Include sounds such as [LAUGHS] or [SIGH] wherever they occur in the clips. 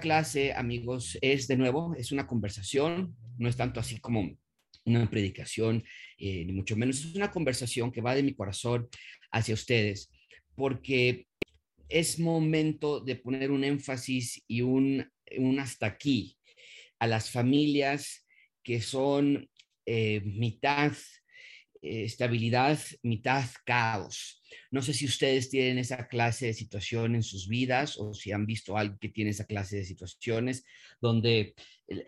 clase, amigos, es de nuevo, es una conversación, no es tanto así como una predicación, eh, ni mucho menos, es una conversación que va de mi corazón hacia ustedes, porque es momento de poner un énfasis y un, un hasta aquí a las familias que son eh, mitad eh, estabilidad, mitad caos. No sé si ustedes tienen esa clase de situación en sus vidas o si han visto algo que tiene esa clase de situaciones donde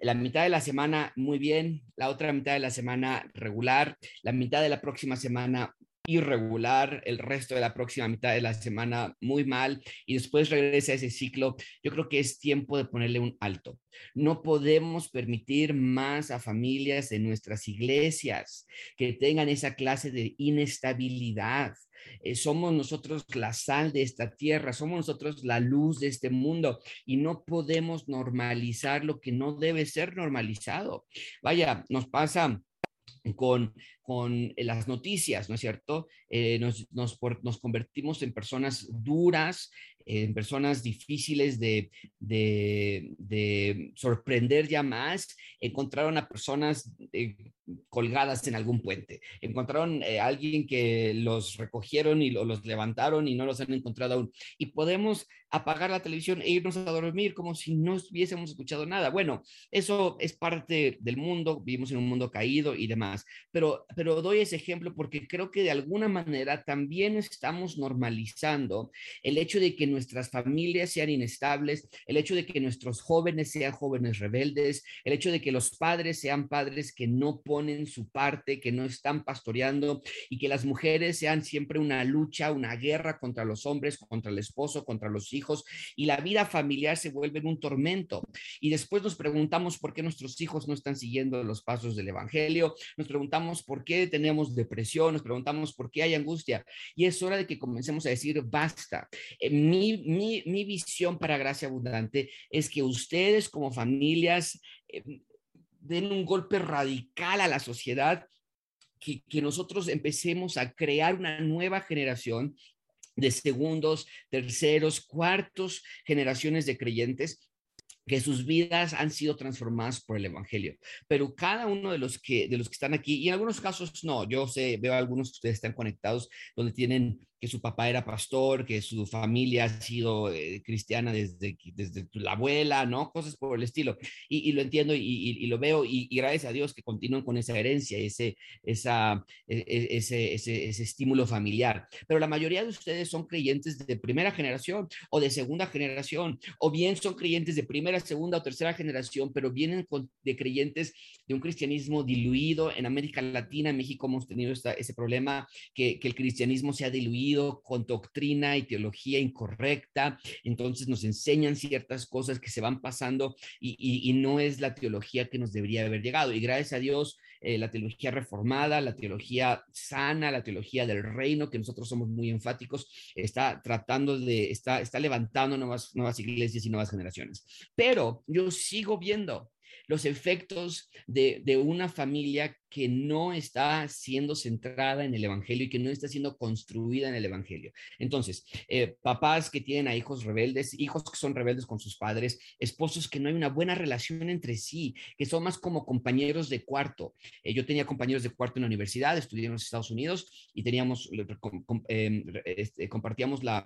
la mitad de la semana muy bien, la otra mitad de la semana regular, la mitad de la próxima semana irregular, el resto de la próxima mitad de la semana muy mal y después regresa a ese ciclo, yo creo que es tiempo de ponerle un alto. No podemos permitir más a familias de nuestras iglesias que tengan esa clase de inestabilidad. Eh, somos nosotros la sal de esta tierra, somos nosotros la luz de este mundo y no podemos normalizar lo que no debe ser normalizado. Vaya, nos pasa con, con las noticias, ¿no es cierto? Eh, nos, nos, nos, convertimos en personas duras, en personas difíciles de, de, de sorprender ya más. Encontraron a personas eh, colgadas en algún puente. Encontraron a eh, alguien que los recogieron y los levantaron y no los han encontrado aún. Y podemos apagar la televisión e irnos a dormir como si no hubiésemos escuchado nada. Bueno, eso es parte del mundo, vivimos en un mundo caído y demás, pero, pero doy ese ejemplo porque creo que de alguna manera también estamos normalizando el hecho de que nuestras familias sean inestables, el hecho de que nuestros jóvenes sean jóvenes rebeldes, el hecho de que los padres sean padres que no ponen su parte, que no están pastoreando y que las mujeres sean siempre una lucha, una guerra contra los hombres, contra el esposo, contra los hijos y la vida familiar se vuelve un tormento. Y después nos preguntamos por qué nuestros hijos no están siguiendo los pasos del Evangelio, nos preguntamos por qué tenemos depresión, nos preguntamos por qué hay angustia y es hora de que comencemos a decir basta. Eh, mi mi, visión para Gracia Abundante es que ustedes como familias eh, den un golpe radical a la sociedad, que, nosotros empecemos a crear una nueva generación de segundos, terceros, cuartos generaciones de creyentes que sus vidas han sido transformadas por el evangelio. Pero cada uno de los que de los que están aquí y en algunos casos no, yo sé, veo algunos que ustedes están conectados donde tienen que su papá era pastor, que su familia ha sido eh, cristiana desde, desde la abuela, ¿no? Cosas por el estilo. Y, lo entiendo y, lo veo y, gracias a Dios que continúan con esa herencia, ese, esa, e, e, ese, ese, ese, estímulo familiar. Pero la mayoría de ustedes son creyentes de primera generación o de segunda generación, o bien son creyentes de primera, segunda o tercera generación, pero vienen de creyentes de un cristianismo diluido. En América Latina, en México hemos tenido ese problema que, que el cristianismo se ha diluido con doctrina y teología incorrecta, entonces nos enseñan ciertas cosas que se van pasando y, no es la teología que nos debería haber llegado. Y gracias a Dios, eh, la teología reformada, la teología sana, la teología del reino, que nosotros somos muy enfáticos, está tratando de, está, está levantando nuevas, nuevas iglesias y nuevas generaciones. Pero yo sigo viendo los efectos de, una familia que no está siendo centrada en el Evangelio y que no está siendo construida en el Evangelio. Entonces, eh, papás que tienen a hijos rebeldes, hijos que son rebeldes con sus padres, esposos que no hay una buena relación entre sí, que son más como compañeros de cuarto. Eh, yo tenía compañeros de cuarto en la universidad, estudié en los Estados Unidos y teníamos, eh, este, compartíamos la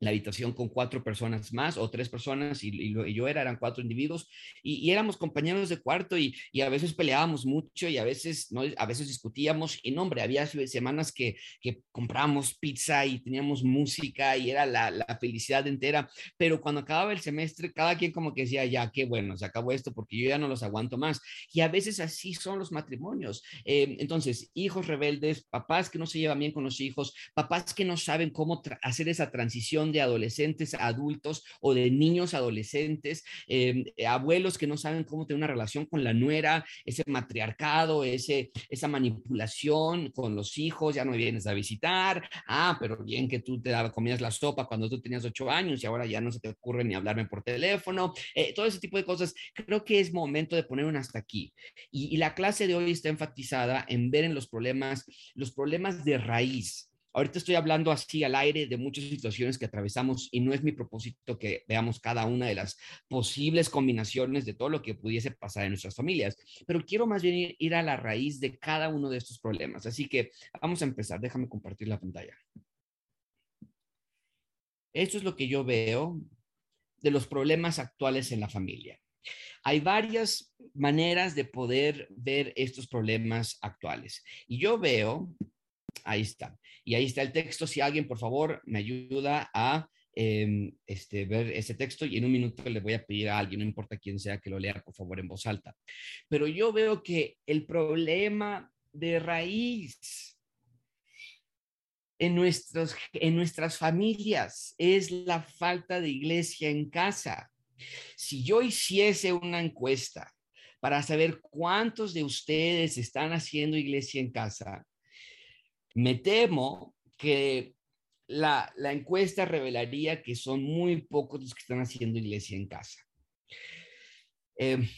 la habitación con cuatro personas más o tres personas y, yo era, eran cuatro individuos y, éramos compañeros de cuarto y, a veces peleábamos mucho y a veces, ¿no? a veces discutíamos y no, hombre, había semanas que, que comprábamos pizza y teníamos música y era la, la, felicidad entera, pero cuando acababa el semestre, cada quien como que decía, ya, qué bueno, se acabó esto porque yo ya no los aguanto más. Y a veces así son los matrimonios. Eh, entonces, hijos rebeldes, papás que no se llevan bien con los hijos, papás que no saben cómo hacer esa transición de adolescentes adultos o de niños adolescentes, em, eh, abuelos que no saben cómo tener una relación con la nuera, ese matriarcado, ese, esa manipulación con los hijos, ya no vienes a visitar, ah, pero bien que tú te comías la sopa cuando tú tenías ocho años y ahora ya no se te ocurre ni hablarme por teléfono, eh, todo ese tipo de cosas, creo que es momento de poner un hasta aquí. Y la clase de hoy está enfatizada en ver en los problemas, los problemas de raíz Ahorita estoy hablando así al aire de muchas situaciones que atravesamos y no es mi propósito que veamos cada una de las posibles combinaciones de todo lo que pudiese pasar en nuestras familias, pero quiero más bien ir a la raíz de cada uno de estos problemas. Así que vamos a empezar. Déjame compartir la pantalla. Esto es lo que yo veo de los problemas actuales en la familia. Hay varias maneras de poder ver estos problemas actuales. Y yo veo, ahí está, y ahí está el texto. Si alguien, por favor, me ayuda a em, este, ver ese texto y en un minuto le voy a pedir a alguien, no importa quién sea, que lo lea, por favor, en voz alta. Pero yo veo que el problema de raíz en, nuestros, en nuestras familias es la falta de iglesia en casa. Si yo hiciese una encuesta para saber cuántos de ustedes están haciendo iglesia en casa, me temo que la, encuesta revelaría que son muy pocos los que están haciendo iglesia en casa. Em,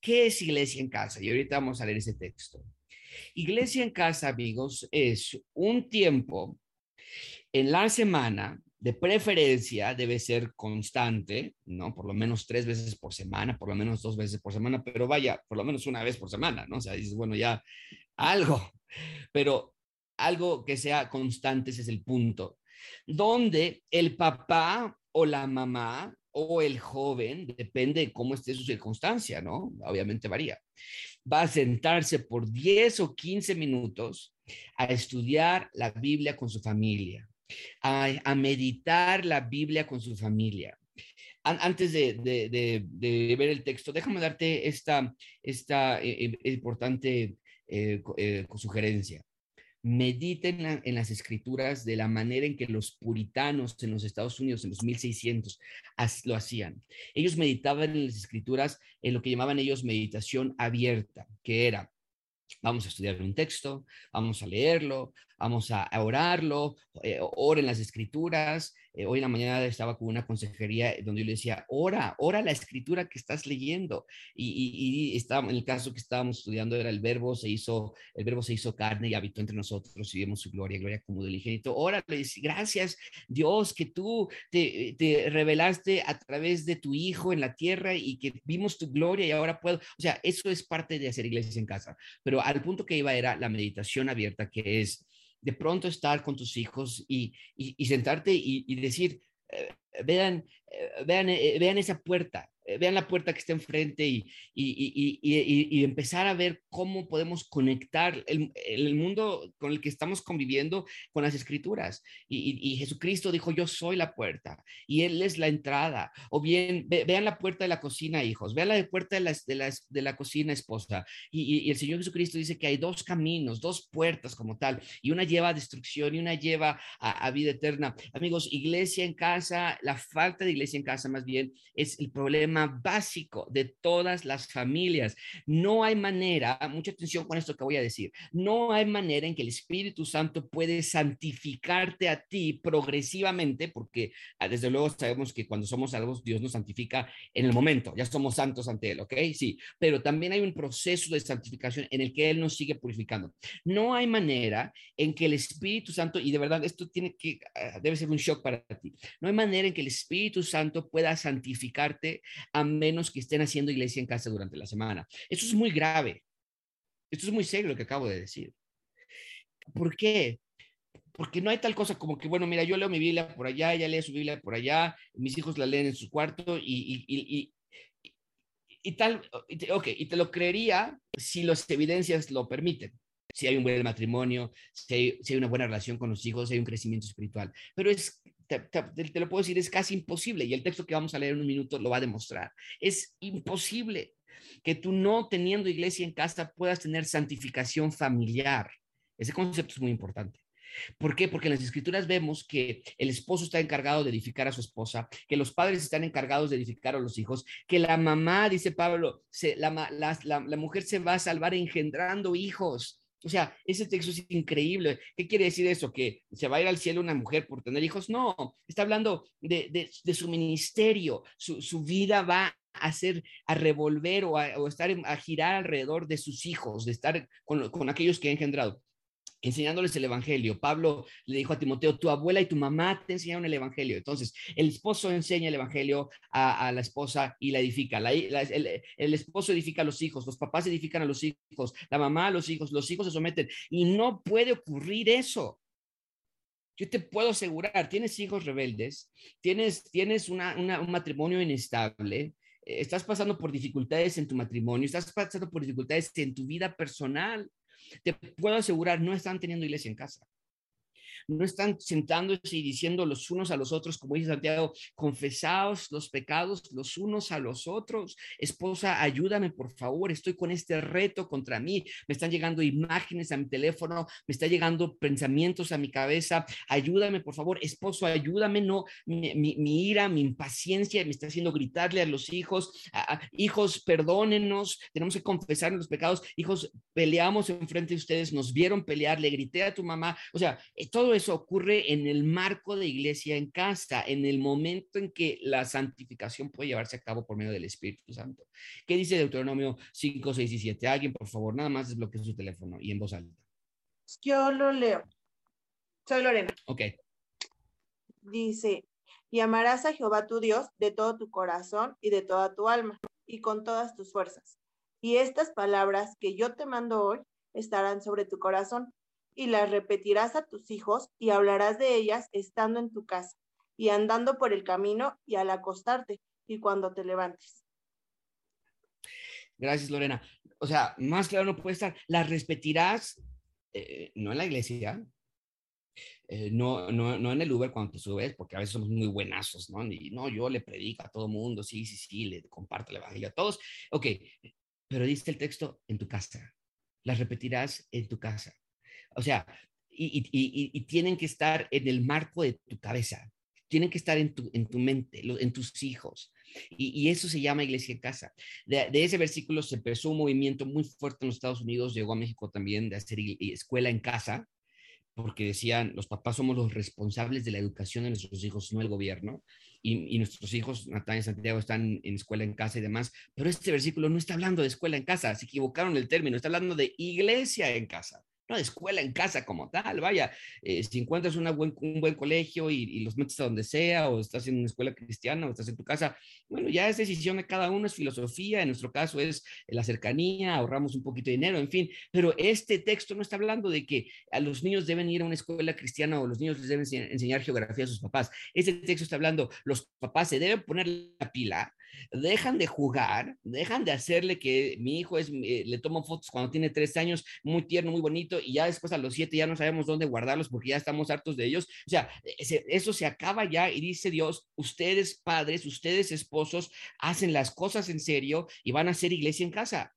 ¿Qué es iglesia en casa? Y ahorita vamos a leer ese texto. Iglesia en casa, amigos, es un tiempo en la semana, de preferencia debe ser constante, ¿no? Por lo menos tres veces por semana, por lo menos dos veces por semana, pero vaya, por lo menos una vez por semana, ¿no? O sea, dices, bueno, ya algo, pero algo que sea constante, ese es el punto, donde el papá o la mamá o el joven, depende de cómo esté su circunstancia, ¿no? Obviamente varía. Va a sentarse por 10 o 15 minutos a estudiar la Biblia con su familia, a, meditar la Biblia con su familia. Antes de, ver el texto, déjame darte esta, esta eh, eh, importante eh, sugerencia mediten en las escrituras de la manera en que los puritanos en los Estados Unidos en los 1600 lo hacían. Ellos meditaban en las escrituras en lo que llamaban ellos meditación abierta, que era Vamos a estudiar un texto, vamos a leerlo, vamos a orarlo, eh, oren las escrituras. Eh, hoy en la mañana estaba con una consejería donde yo le decía, ora, ora la escritura que estás leyendo. Y, y, estaba, en el caso que estábamos estudiando era el verbo se hizo, el verbo se hizo carne y habitó entre nosotros y vimos su gloria, gloria como del ingenito. Ora, gracias Dios que tú te, te revelaste a través de tu hijo en la tierra y que vimos tu gloria y ahora puedo, o sea, eso es parte de hacer iglesias en casa. Pero al punto que iba era la meditación abierta, que es de pronto estar con tus hijos y, sentarte y, decir, eh, vean, eh, vean, eh, vean esa puerta, eh, vean la puerta que está enfrente y, y, empezar a ver cómo podemos conectar el, mundo con el que estamos conviviendo con las escrituras. Y, Jesucristo dijo, yo soy la puerta y Él es la entrada. O bien, vean la puerta de la cocina, hijos, vean la puerta de la, de de la cocina, esposa. Y, el Señor Jesucristo dice que hay dos caminos, dos puertas como tal, y una lleva a destrucción y una lleva a vida eterna. Amigos, iglesia en casa, la falta de iglesia en casa más bien es el problema básico de todas las familias. No hay manera, mucha atención con esto que voy a decir, no hay manera en que el Espíritu Santo puede santificarte a ti progresivamente, porque ah, desde luego sabemos que cuando somos salvos, Dios nos santifica en el momento, ya somos santos ante Él, ¿ok? Sí, pero también hay un proceso de santificación en el que Él nos sigue purificando. No hay manera en que el Espíritu Santo, y de verdad esto tiene que, ah, debe ser un shock para ti, no hay manera en que el Espíritu Santo pueda santificarte a menos que estén haciendo iglesia en casa durante la semana. Esto es muy grave. Esto es muy serio lo que acabo de decir. ¿Por qué? Porque no hay tal cosa como que, bueno, mira, yo leo mi Biblia por allá, ella lee su Biblia por allá, mis hijos la leen en su cuarto y, y, y, tal, ok, y te lo creería si las evidencias lo permiten si hay un buen matrimonio, si hay, si hay, una buena relación con los hijos, si hay un crecimiento espiritual. Pero es te, lo puedo decir, es casi imposible y el texto que vamos a leer en un minuto lo va a demostrar. Es imposible que tú no teniendo iglesia en casa puedas tener santificación familiar. Ese concepto es muy importante. ¿Por qué? Porque en las escrituras vemos que el esposo está encargado de edificar a su esposa, que los padres están encargados de edificar a los hijos, que la mamá, dice Pablo, la, la mujer se va a salvar engendrando hijos. O sea, ese texto es increíble. ¿Qué quiere decir eso? ¿Que se va a ir al cielo una mujer por tener hijos? No, está hablando de, su ministerio. Su, vida va a ser, a revolver o a, estar, a girar alrededor de sus hijos, de estar con, aquellos que ha engendrado. Enseñándoles el Evangelio. Pablo le dijo a Timoteo, tu abuela y tu mamá te enseñaron el Evangelio. Entonces, el esposo enseña el Evangelio a, la esposa y la edifica. el, esposo edifica a los hijos, los papás edifican a los hijos, la mamá a los hijos, los hijos se someten. Y no puede ocurrir eso. Yo te puedo asegurar, tienes hijos rebeldes, tienes, tienes un matrimonio inestable, estás pasando por dificultades en tu matrimonio, estás pasando por dificultades en tu vida personal. Te puedo asegurar, no están teniendo iglesia en casa no están sentándose y diciendo los unos a los otros, como dice Santiago, confesaos los pecados los unos a los otros. Esposa, ayúdame por favor, estoy con este reto contra mí. Me están llegando imágenes a mi teléfono, me están llegando pensamientos a mi cabeza. Ayúdame por favor, esposo, ayúdame. No, mi, ira, mi impaciencia me está haciendo gritarle a los hijos, hijos, perdónenos, tenemos que confesar los pecados. Hijos, peleamos enfrente de ustedes, nos vieron pelear, le grité a tu mamá. O sea, eh, todo eso ocurre en el marco de iglesia en casa, en el momento en que la santificación puede llevarse a cabo por medio del Espíritu Santo. ¿Qué dice Deuteronomio 5, 6 y 7? Alguien, por favor, nada más desbloquee su teléfono y en voz alta. Yo lo leo. Soy Lorena. Ok. Dice, y amarás a Jehová tu Dios de todo tu corazón y de toda tu alma y con todas tus fuerzas. Y estas palabras que yo te mando hoy estarán sobre tu corazón y las repetirás a tus hijos y hablarás de ellas estando en tu casa y andando por el camino y al acostarte y cuando te levantes. Gracias, Lorena. O sea, más claro no puede estar. Las repetirás, eh, no en la iglesia, eh, no, no, no en el Uber cuando te subes, porque a veces somos muy buenazos, ¿no? Y no, yo le predico a todo mundo, sí, sí, sí, le comparto el evangelio a todos. Ok, pero dice el texto en tu casa. Las repetirás en tu casa. O sea, y, tienen que estar en el marco de tu cabeza, tienen que estar en tu, en tu mente, en tus hijos. Y, eso se llama iglesia en casa. De, ese versículo se empezó un movimiento muy fuerte en los Estados Unidos, llegó a México también, de hacer escuela en casa, porque decían, los papás somos los responsables de la educación de nuestros hijos, no el gobierno. Y, nuestros hijos, Natalia y Santiago, están en escuela en casa y demás. Pero este versículo no está hablando de escuela en casa, se equivocaron el término, está hablando de iglesia en casa no de escuela en casa como tal, vaya, eh, si encuentras una buen, un buen colegio y, los metes a donde sea, o estás en una escuela cristiana, o estás en tu casa, bueno, ya es decisión de cada uno, es filosofía, en nuestro caso es la cercanía, ahorramos un poquito de dinero, en fin, pero este texto no está hablando de que a los niños deben ir a una escuela cristiana o los niños les deben enseñar geografía a sus papás, este texto está hablando, los papás se deben poner la pila, dejan de jugar, dejan de hacerle que mi hijo es, eh, le tomo fotos cuando tiene tres años, muy tierno, muy bonito, y ya después a los siete ya no sabemos dónde guardarlos porque ya estamos hartos de ellos. O sea, eso se acaba ya y dice Dios, ustedes padres, ustedes esposos, hacen las cosas en serio y van a hacer iglesia en casa.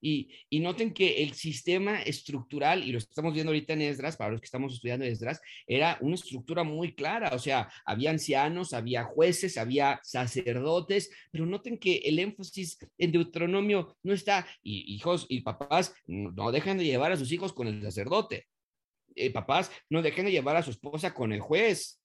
Y, noten que el sistema estructural, y lo estamos viendo ahorita en Esdras, para los que estamos estudiando Esdras, era una estructura muy clara, o sea, había ancianos, había jueces, había sacerdotes, pero noten que el énfasis en Deuteronomio no está, hijos y papás no dejan de llevar a sus hijos con el sacerdote. Eh, papás no dejen de llevar a su esposa con el juez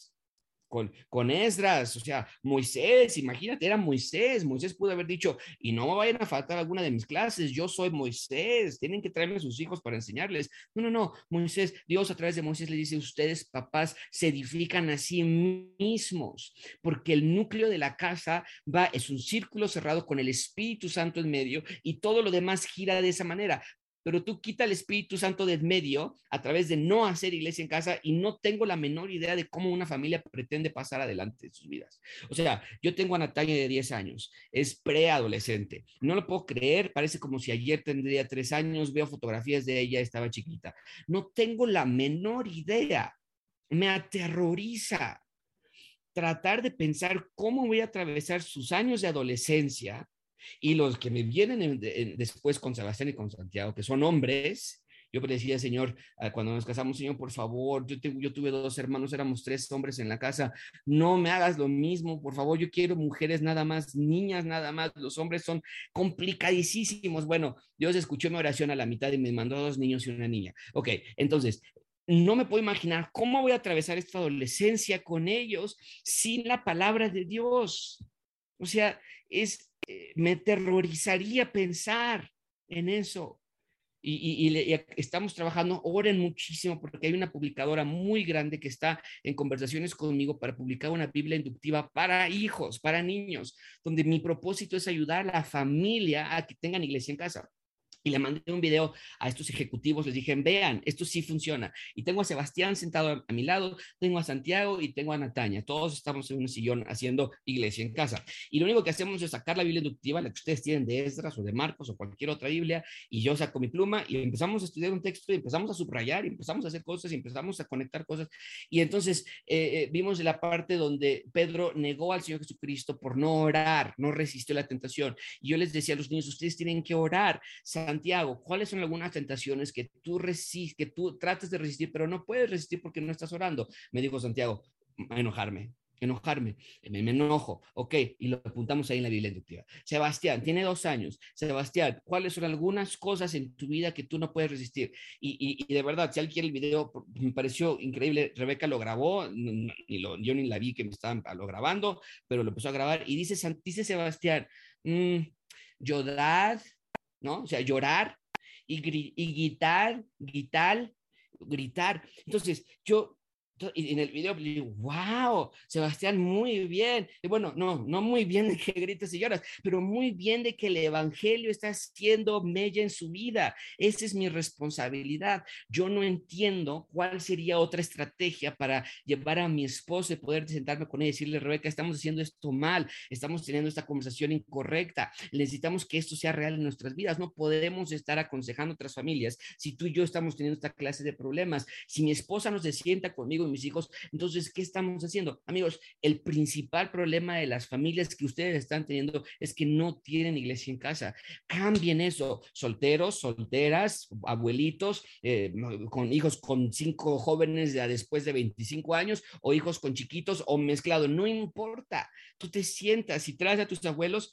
con, con Esdras, o sea, Moisés, imagínate, era Moisés, Moisés pudo haber dicho, y no me vayan a faltar alguna de mis clases, yo soy Moisés, tienen que traerme a sus hijos para enseñarles. No, no, no, Moisés, Dios a través de Moisés le dice, ustedes papás se edifican a sí mismos, porque el núcleo de la casa va, es un círculo cerrado con el Espíritu Santo en medio y todo lo demás gira de esa manera pero tú quita el Espíritu Santo del medio a través de no hacer iglesia en casa y no tengo la menor idea de cómo una familia pretende pasar adelante en sus vidas. O sea, yo tengo a Natalia de 10 años, es preadolescente, no lo puedo creer, parece como si ayer tendría 3 años, veo fotografías de ella, estaba chiquita. No tengo la menor idea, me aterroriza tratar de pensar cómo voy a atravesar sus años de adolescencia y los que me vienen después con Sebastián y con Santiago, que son hombres, yo le decía, Señor, ah, cuando nos casamos, Señor, por favor, yo, tuve dos hermanos, éramos tres hombres en la casa, no me hagas lo mismo, por favor, yo quiero mujeres nada más, niñas nada más, los hombres son complicadísimos. Bueno, Dios escuchó mi oración a la mitad y me mandó dos niños y una niña. Ok, entonces, no me puedo imaginar cómo voy a atravesar esta adolescencia con ellos sin la palabra de Dios. O sea, es, eh, me terrorizaría pensar en eso. y, estamos trabajando, oren muchísimo porque hay una publicadora muy grande que está en conversaciones conmigo para publicar una Biblia inductiva para hijos, para niños, donde mi propósito es ayudar a la familia a que tengan iglesia en casa y le mandé un video a estos ejecutivos, les dije, vean, esto sí funciona. Y tengo a Sebastián sentado a, mi lado, tengo a Santiago y tengo a Nataña. Todos estamos en un sillón haciendo iglesia en casa. Y lo único que hacemos es sacar la Biblia inductiva, la que ustedes tienen de Esdras o de Marcos o cualquier otra Biblia, y yo saco mi pluma y empezamos a estudiar un texto y empezamos a subrayar y empezamos a hacer cosas y empezamos a conectar cosas. Y entonces eh, eh, vimos la parte donde Pedro negó al Señor Jesucristo por no orar, no resistió la tentación. Y yo les decía a los niños, ustedes tienen que orar. Santiago, ¿cuáles son algunas tentaciones que tú resistes, que tú tratas de resistir, pero no puedes resistir porque no estás orando? Me dijo Santiago, enojarme, enojarme, me, enojo, ok, y lo apuntamos ahí en la Biblia inductiva. Sebastián, tiene dos años. Sebastián, ¿cuáles son algunas cosas en tu vida que tú no puedes resistir? Y, de verdad, si alguien quiere el video, me pareció increíble, Rebeca lo grabó, ni lo, yo ni la vi que me estaban lo grabando, pero lo empezó a grabar y dice, dice Sebastián, mmm, Yodad, ¿no? O sea, llorar y, y gritar, gritar, gritar. Entonces, yo y en el video wow, Sebastián, muy bien. Bueno, no, no muy bien de que grites y lloras, pero muy bien de que el Evangelio está haciendo mella en su vida. Esa es mi responsabilidad. Yo no entiendo cuál sería otra estrategia para llevar a mi esposo y poder sentarme con ella y decirle, Rebeca, estamos haciendo esto mal, estamos teniendo esta conversación incorrecta, necesitamos que esto sea real en nuestras vidas. No podemos estar aconsejando a otras familias si tú y yo estamos teniendo esta clase de problemas. Si mi esposa no se sienta conmigo mis hijos. Entonces, ¿qué estamos haciendo? Amigos, el principal problema de las familias que ustedes están teniendo es que no tienen iglesia en casa. Cambien eso. Solteros, solteras, abuelitos, eh, con hijos con cinco jóvenes ya después de 25 años o hijos con chiquitos o mezclado. No importa. Tú te sientas y traes a tus abuelos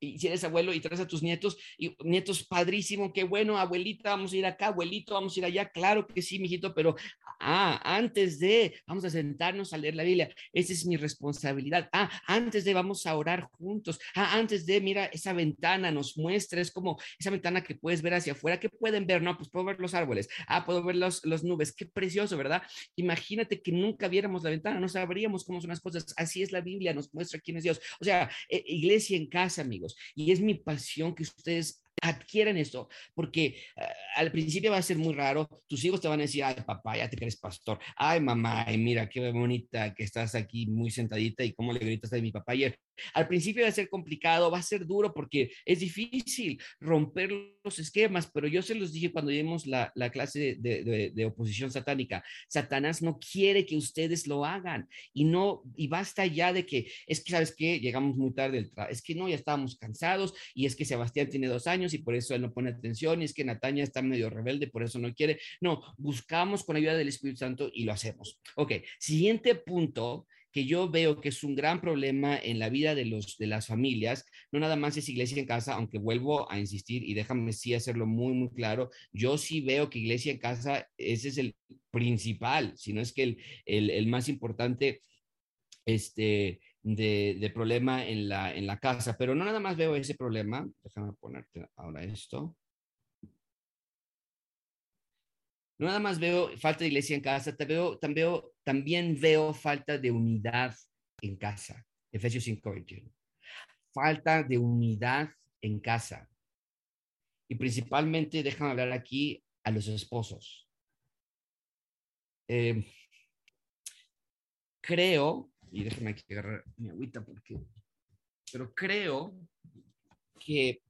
y si eres abuelo y traes a tus nietos, y nietos padrísimo, qué bueno, abuelita, vamos a ir acá, abuelito, vamos a ir allá, claro que sí, mijito, pero ah, antes de, vamos a sentarnos a leer la Biblia, esa es mi responsabilidad. Ah, antes de, vamos a orar juntos. Ah, antes de, mira, esa ventana nos muestra, es como esa ventana que puedes ver hacia afuera, ¿qué pueden ver? No, pues puedo ver los árboles, ah, puedo ver los, los nubes, qué precioso, ¿verdad? Imagínate que nunca viéramos la ventana, no sabríamos cómo son las cosas, así es la Biblia, nos muestra quién es Dios. O sea, eh, iglesia en casa, amigos y es mi pasión que ustedes adquieren esto, porque ah, al principio va a ser muy raro, tus hijos te van a decir, ay papá, ya te crees pastor, ay mamá, mira qué bonita que estás aquí muy sentadita y cómo le gritas a mi papá ayer. Al principio va a ser complicado, va a ser duro porque es difícil romper los esquemas, pero yo se los dije cuando dimos la, la clase de, de, oposición satánica, Satanás no quiere que ustedes lo hagan y no, y basta ya de que, es que, ¿sabes qué? Llegamos muy tarde, es que no, ya estábamos cansados y es que Sebastián tiene dos años y por eso él no pone atención y es que Nataña está medio rebelde, por eso no quiere. No, buscamos con ayuda del Espíritu Santo y lo hacemos. Ok, siguiente punto que yo veo que es un gran problema en la vida de, los, de las familias, no nada más es iglesia en casa, aunque vuelvo a insistir y déjame sí hacerlo muy, muy claro, yo sí veo que iglesia en casa, ese es el principal, si no es que el, el, el más importante, este, de, de, problema en la, en la casa, pero no nada más veo ese problema, déjame ponerte ahora esto. Nada más veo falta de iglesia en casa, también, veo, también veo falta de unidad en casa. Efesios 5, Falta de unidad en casa. Y principalmente, déjame hablar aquí a los esposos. Eh, creo, y déjame aquí agarrar mi agüita porque, pero creo que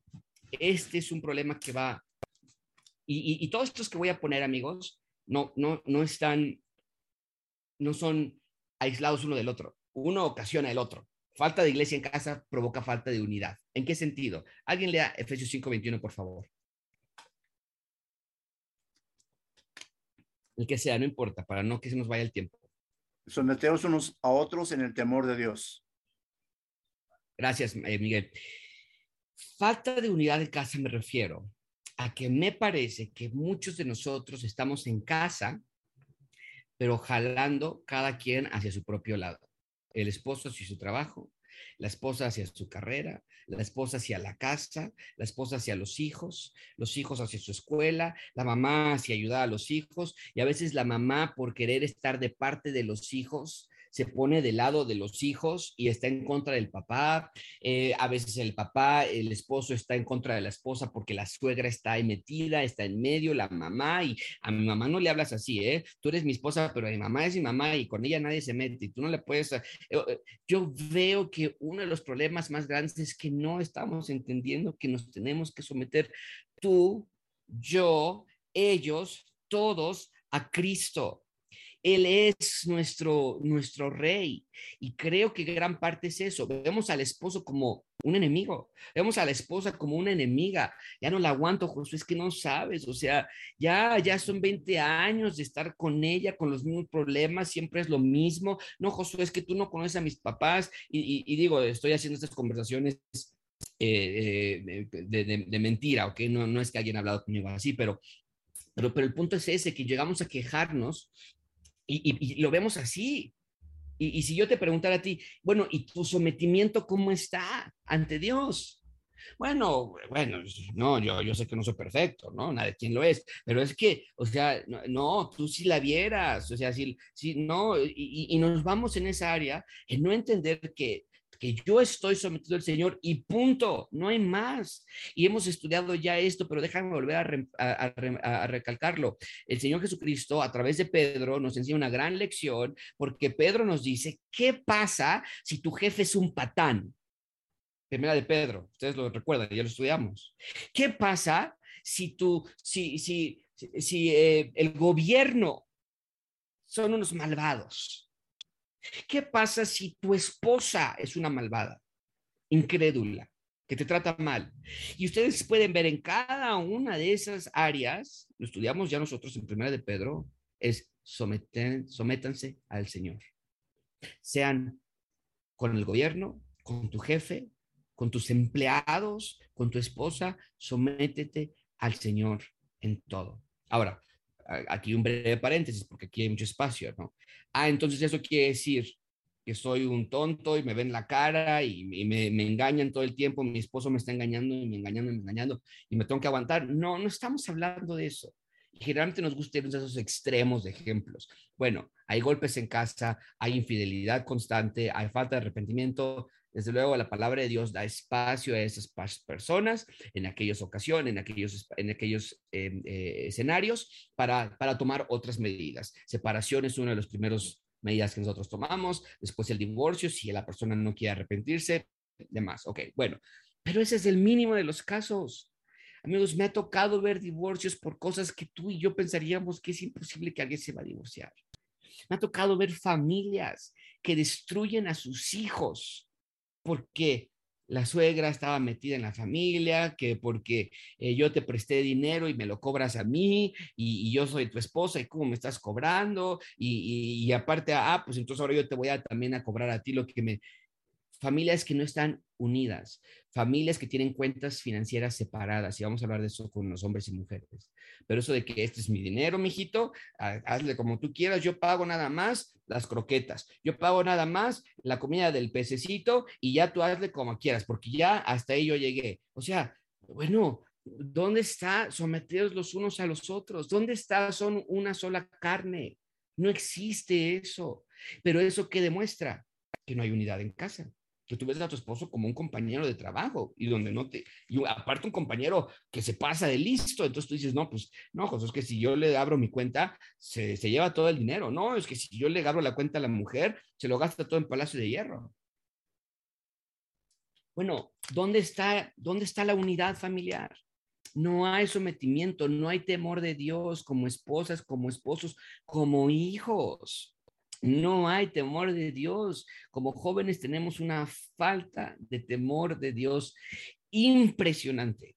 este es un problema que va y, todos estos que voy a poner, amigos, no, no, no están, no son aislados uno del otro. Uno ocasiona el otro. Falta de iglesia en casa provoca falta de unidad. ¿En qué sentido? Alguien lea Efesios 5:21, por favor. El que sea, no importa, para no que se nos vaya el tiempo. Someteos unos a otros en el temor de Dios. Gracias, eh, Miguel. Falta de unidad en casa me refiero a que me parece que muchos de nosotros estamos en casa, pero jalando cada quien hacia su propio lado. El esposo hacia su trabajo, La esposa hacia su carrera, la esposa hacia la casa, la esposa hacia los hijos, los hijos hacia su escuela, la mamá hacia ayudar a los hijos y a veces la mamá por querer estar de parte de los hijos se pone del lado de los hijos y está en contra del papá. Eh, a veces el papá, el esposo está en contra de la esposa porque la suegra está ahí metida, está en medio, la mamá, y a mi mamá no le hablas así, ¿eh? Tú eres mi esposa, pero mi mamá es mi mamá y con ella nadie se mete y tú no le puedes... Eh, eh, yo veo que uno de los problemas más grandes es que no estamos entendiendo que nos tenemos que someter tú, yo, ellos, todos a Cristo. Él es nuestro, nuestro rey. Y creo que gran parte es eso. Vemos al esposo como un enemigo. Vemos a la esposa como una enemiga. Ya no la aguanto, Josué, es que no sabes. O sea, ya, ya son 20 años de estar con ella, con los mismos problemas, siempre es lo mismo. No, Josué, es que tú no conoces a mis papás. Y, digo, estoy haciendo estas conversaciones eh, eh, de, mentira, ¿ok? No, no es que alguien ha hablado conmigo así, pero, pero, pero el punto es ese, que llegamos a quejarnos y, lo vemos así. Y, si yo te preguntara a ti, bueno, ¿y tu sometimiento cómo está ante Dios? Bueno, bueno, no, yo, yo sé que no soy perfecto, ¿no? Nadie quien lo es, pero es que, o sea, no, tú sí la vieras, o sea, si, si no, y, y, nos vamos en esa área en no entender que que yo estoy sometido al Señor y punto, no hay más. Y hemos estudiado ya esto, pero déjame volver a, recalcarlo. El Señor Jesucristo a través de Pedro nos enseña una gran lección porque Pedro nos dice, ¿qué pasa si tu jefe es un patán? Primera de Pedro, ustedes lo recuerdan, ya lo estudiamos. ¿Qué pasa si tú, si, si, si, eh, el gobierno son unos malvados? ¿Qué pasa si tu esposa es una malvada, incrédula, que te trata mal? Y ustedes pueden ver en cada una de esas áreas, lo estudiamos ya nosotros en Primera de Pedro, es someten, sométanse al Señor. Sean con el gobierno, con tu jefe, con tus empleados, con tu esposa, sométete al Señor en todo. Ahora, aquí un breve paréntesis, porque aquí hay mucho espacio, ¿no? Ah, entonces eso quiere decir que soy un tonto y me ven la cara y, me, engañan todo el tiempo, mi esposo me está engañando y me engañando y me engañando y me tengo que aguantar. No, no estamos hablando de eso. generalmente nos gusta irnos a esos extremos de ejemplos. Bueno, hay golpes en casa, hay infidelidad constante, hay falta de arrepentimiento, desde luego, la palabra de Dios da espacio a esas personas en aquellas ocasiones, en aquellos, en aquellos em, eh, escenarios para, para tomar otras medidas. Separación es una de las primeras medidas que nosotros tomamos, después el divorcio, si la persona no quiere arrepentirse, demás. Ok, bueno, pero ese es el mínimo de los casos. Amigos, me ha tocado ver divorcios por cosas que tú y yo pensaríamos que es imposible que alguien se va a divorciar. Me ha tocado ver familias que destruyen a sus hijos porque la suegra estaba metida en la familia, que porque eh, yo te presté dinero y me lo cobras a mí, y, yo soy tu esposa y cómo me estás cobrando, y, y, aparte, ah, pues entonces ahora yo te voy a también a cobrar a ti lo que me... Familias que no están unidas, familias que tienen cuentas financieras separadas, y vamos a hablar de eso con los hombres y mujeres. Pero eso de que este es mi dinero, mijito, hazle como tú quieras, yo pago nada más las croquetas, yo pago nada más la comida del pececito y ya tú hazle como quieras, porque ya hasta ahí yo llegué. O sea, bueno, ¿dónde está sometidos los unos a los otros? ¿Dónde está son una sola carne? No existe eso. Pero eso que demuestra que no hay unidad en casa que tú ves a tu esposo como un compañero de trabajo y donde no te, y aparte un compañero que se pasa de listo, entonces tú dices, no, pues no, José, es que si yo le abro mi cuenta, se, se lleva todo el dinero, no, es que si yo le abro la cuenta a la mujer, se lo gasta todo en Palacio de Hierro. Bueno, ¿dónde está, dónde está la unidad familiar? No hay sometimiento, no hay temor de Dios como esposas, como esposos, como hijos. No hay temor de Dios. Como jóvenes tenemos una falta de temor de Dios impresionante.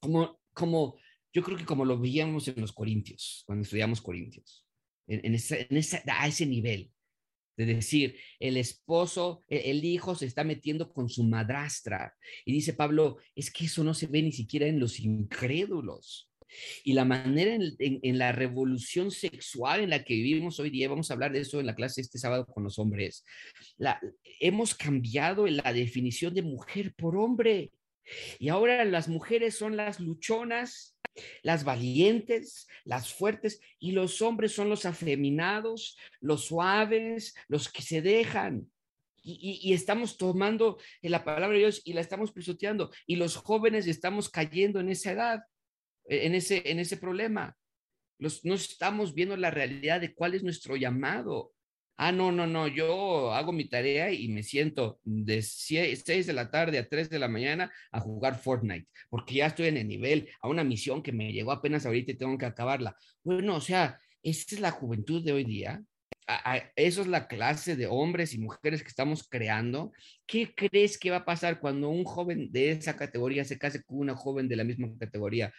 Como, como, yo creo que como lo veíamos en los Corintios, cuando estudiamos Corintios, en, a ese nivel de decir, el esposo, el, el, hijo se está metiendo con su madrastra. Y dice Pablo, es que eso no se ve ni siquiera en los incrédulos. Y la manera en, la revolución sexual en la que vivimos hoy día, vamos a hablar de eso en la clase este sábado con los hombres, hemos cambiado la definición de mujer por hombre. Y ahora las mujeres son las luchonas, las valientes, las fuertes, y los hombres son los afeminados, los suaves, los que se dejan. Y, estamos tomando la palabra de Dios y la estamos pisoteando. Y los jóvenes estamos cayendo en esa edad, en ese, en ese problema. Los, no estamos viendo la realidad de cuál es nuestro llamado. Ah, no, no, no, yo hago mi tarea y me siento de 6 de la tarde a 3 de la mañana a jugar Fortnite, porque ya estoy en el nivel, a una misión que me llegó apenas ahorita y tengo que acabarla. Bueno, o sea, esa es la juventud de hoy día. Eso es la clase de hombres y mujeres que estamos creando. ¿Qué crees que va a pasar cuando un joven de esa categoría se case con una joven de la misma categoría?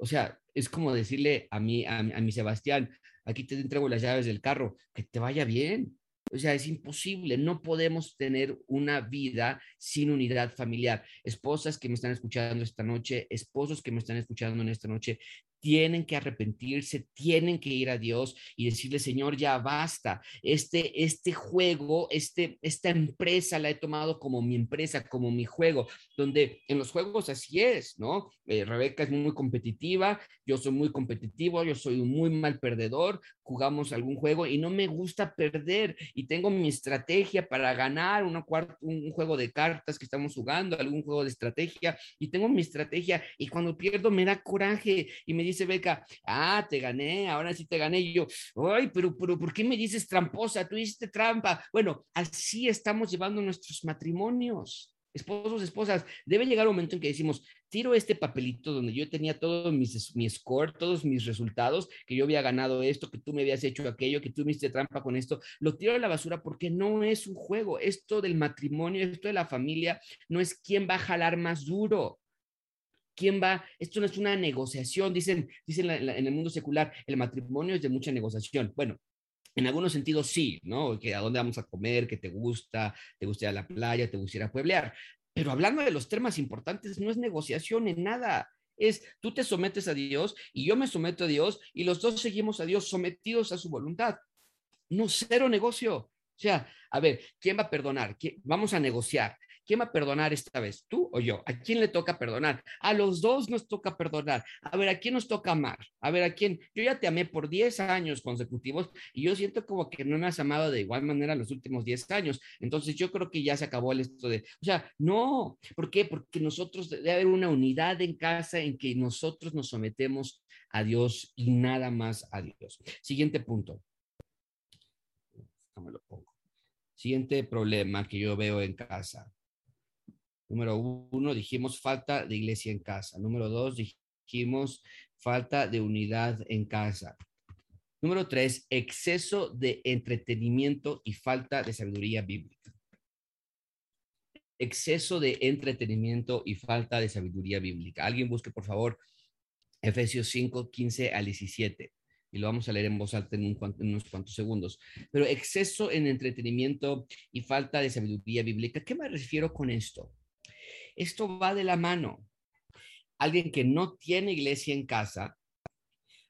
O sea, es como decirle a mí, a, a mi Sebastián, aquí te entrego las llaves del carro, que te vaya bien. O sea, es imposible, no podemos tener una vida sin unidad familiar. Esposas que me están escuchando esta noche, esposos que me están escuchando en esta noche, tienen que arrepentirse, tienen que ir a Dios y decirle, Señor, ya basta. Este, este juego, este, esta empresa la he tomado como mi empresa, como mi juego, donde en los juegos así es, ¿no? Eh, Rebeca es muy competitiva, yo soy muy competitivo, yo soy un muy mal perdedor, jugamos algún juego y no me gusta perder y tengo mi estrategia para ganar una un juego de cartas que estamos jugando, algún juego de estrategia y tengo mi estrategia y cuando pierdo me da coraje y me dice Beca, ah, te gané, ahora sí te gané. Y yo, ay, pero, pero, ¿por qué me dices tramposa? Tú hiciste trampa. Bueno, así estamos llevando nuestros matrimonios. Esposos, esposas, debe llegar un momento en que decimos, tiro este papelito donde yo tenía todo mis, mi score, todos mis resultados, que yo había ganado esto, que tú me habías hecho aquello, que tú me hiciste trampa con esto, lo tiro a la basura porque no es un juego. Esto del matrimonio, esto de la familia, no es quién va a jalar más duro. ¿Quién va? Esto no es una negociación, dicen, dicen en el mundo secular, el matrimonio es de mucha negociación. Bueno, en algunos sentidos sí, ¿no? Que a dónde vamos a comer, que te gusta, te gusta ir a la playa, te gusta a pueblear. Pero hablando de los temas importantes, no es negociación en nada. Es tú te sometes a Dios y yo me someto a Dios y los dos seguimos a Dios sometidos a su voluntad. No cero negocio. O sea, a ver, ¿quién va a perdonar? Vamos a negociar. ¿Quién va a perdonar esta vez? ¿Tú o yo? ¿A quién le toca perdonar? A los dos nos toca perdonar. A ver, ¿a quién nos toca amar? A ver, ¿a quién? Yo ya te amé por 10 años consecutivos y yo siento como que no me has amado de igual manera los últimos 10 años. Entonces yo creo que ya se acabó el esto de, o sea, no. ¿Por qué? Porque nosotros debe haber una unidad en casa en que nosotros nos sometemos a Dios y nada más a Dios. Siguiente punto. Siguiente problema que yo veo en casa Número uno, dijimos falta de iglesia en casa. Número dos, dijimos falta de unidad en casa. Número tres, exceso de entretenimiento y falta de sabiduría bíblica. Exceso de entretenimiento y falta de sabiduría bíblica. Alguien busque, por favor, Efesios 5, 15 al 17 y lo vamos a leer en voz alta en, en, unos cuantos segundos. Pero exceso en entretenimiento y falta de sabiduría bíblica, ¿qué me refiero con esto? Esto va de la mano. Alguien que no tiene iglesia en casa,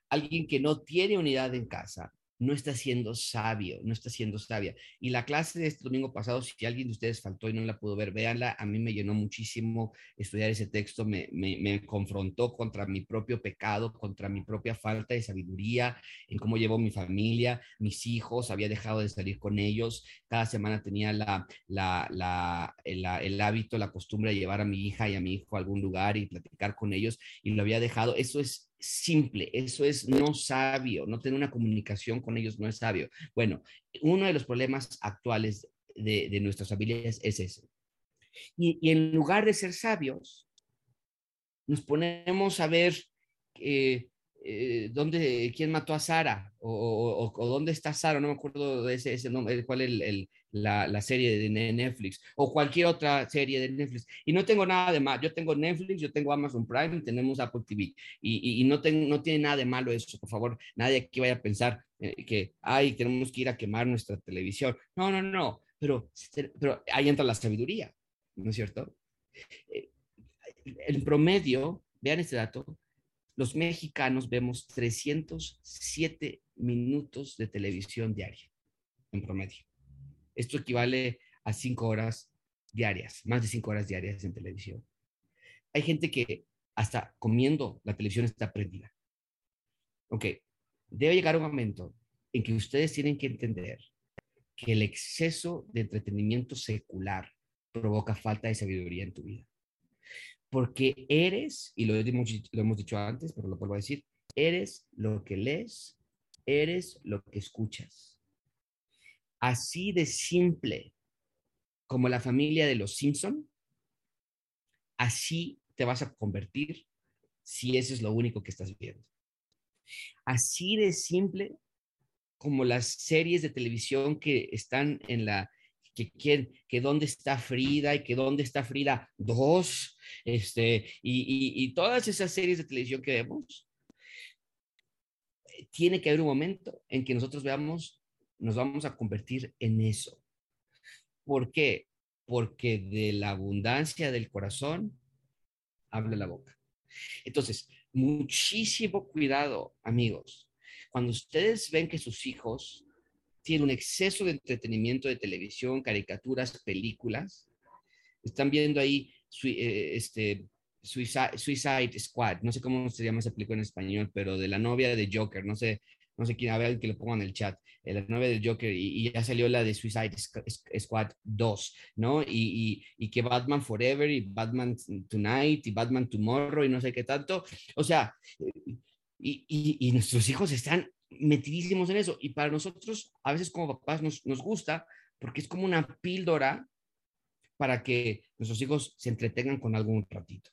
alguien que no tiene unidad en casa, no está siendo sabio, no está siendo sabia. Y la clase de este domingo pasado, si alguien de ustedes faltó y no la pudo ver, véanla, a mí me llenó muchísimo estudiar ese texto, me, me, confrontó contra mi propio pecado, contra mi propia falta de sabiduría, en cómo llevo mi familia, mis hijos, había dejado de salir con ellos, cada semana tenía la, la, la, el hábito, la costumbre de llevar a mi hija y a mi hijo a algún lugar y platicar con ellos, y lo había dejado. Eso es simple, eso es no sabio, no tener una comunicación con ellos no es sabio. Bueno, uno de los problemas actuales de, nuestras familias es ese. Y, en lugar de ser sabios, nos ponemos a ver eh, eh, dónde, quién mató a Sara o, dónde está Sara, no me acuerdo de ese, ese nombre, cuál es el, la, serie de Netflix o cualquier otra serie de Netflix. Y no tengo nada de malo. Yo tengo Netflix, yo tengo Amazon Prime, tenemos Apple TV. Y, no, no tiene nada de malo eso, por favor. Nadie aquí vaya a pensar eh, que, ay, tenemos que ir a quemar nuestra televisión. No, no, no. Pero, pero ahí entra la sabiduría, ¿no es cierto? Eh, el promedio, vean este dato, los mexicanos vemos 307 minutos de televisión diaria, en promedio. Esto equivale a cinco horas diarias, más de cinco horas diarias en televisión. Hay gente que hasta comiendo la televisión está prendida. Ok, debe llegar un momento en que ustedes tienen que entender que el exceso de entretenimiento secular provoca falta de sabiduría en tu vida. Porque eres, y lo hemos, dicho antes, pero lo vuelvo a decir, eres lo que lees, eres lo que escuchas. Así de simple como la familia de los Simpson, así te vas a convertir si eso es lo único que estás viendo. Así de simple como las series de televisión que están en la que quieren que dónde está Frida y que dónde está Frida 2, este, y, y todas esas series de televisión que vemos, tiene que haber un momento en que nosotros veamos, nos vamos a convertir en eso. ¿Por qué? Porque de la abundancia del corazón habla la boca. Entonces, muchísimo cuidado, amigos. Cuando ustedes ven que sus hijos tienen un exceso de entretenimiento de televisión, caricaturas, películas, están viendo ahí eh, este, Suicide, Squad, no sé cómo se llama esa película en español, pero de la novia de Joker, no sé, no sé quién, a ver que lo pongan en el chat, eh, la novia del Joker, y, ya salió la de Suicide Squad 2, ¿no? Y, y, que Batman Forever y Batman Tonight y Batman Tomorrow y no sé qué tanto, o sea, y, nuestros hijos están metidísimos en eso, y para nosotros, a veces como papás nos, nos gusta, porque es como una píldora para que nuestros hijos se entretengan con algún ratito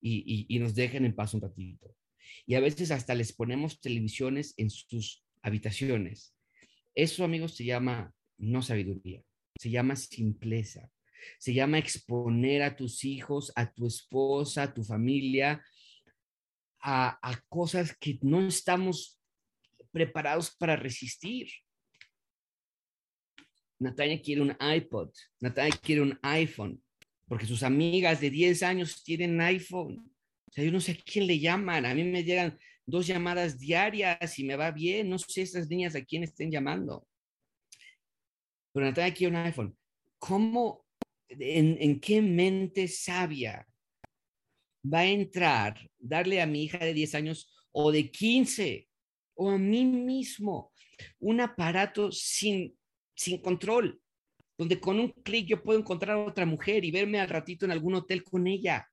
y, y, nos dejen en paz un ratito. Y a veces hasta les ponemos televisiones en sus habitaciones. Eso, amigos, se llama no sabiduría, se llama simpleza, se llama exponer a tus hijos, a tu esposa, a tu familia, a, a cosas que no estamos preparados para resistir. Natalia quiere un iPod, Natalia quiere un iPhone, porque sus amigas de 10 años tienen iPhone. O sea, yo no sé a quién le llaman. A mí me llegan dos llamadas diarias y me va bien. No sé esas niñas a quién estén llamando. Pero Natalia quiere un iPhone. ¿Cómo, en, en qué mente sabia va a entrar, darle a mi hija de 10 años o de 15 o a mí mismo un aparato sin, sin control? donde con un clic yo puedo encontrar a otra mujer y verme al ratito en algún hotel con ella.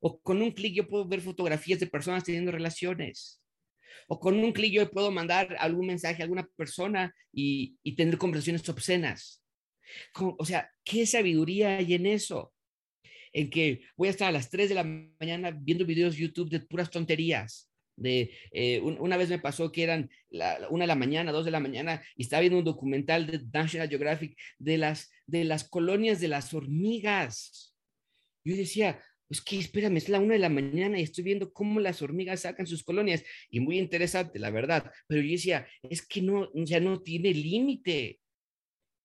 O con un clic yo puedo ver fotografías de personas teniendo relaciones. O con un clic yo puedo mandar algún mensaje a alguna persona y, tener conversaciones obscenas. o sea, ¿qué sabiduría hay en eso? En que voy a estar a las 3 de la mañana viendo videos YouTube de puras tonterías de eh, una vez me pasó que eran una de la mañana, dos de la mañana, y estaba viendo un documental de National Geographic de las, de las colonias de las hormigas. Yo decía, pues que espérame, es la una de la mañana y estoy viendo cómo las hormigas sacan sus colonias, y muy interesante, la verdad, pero yo decía, es que no, ya no tiene límite.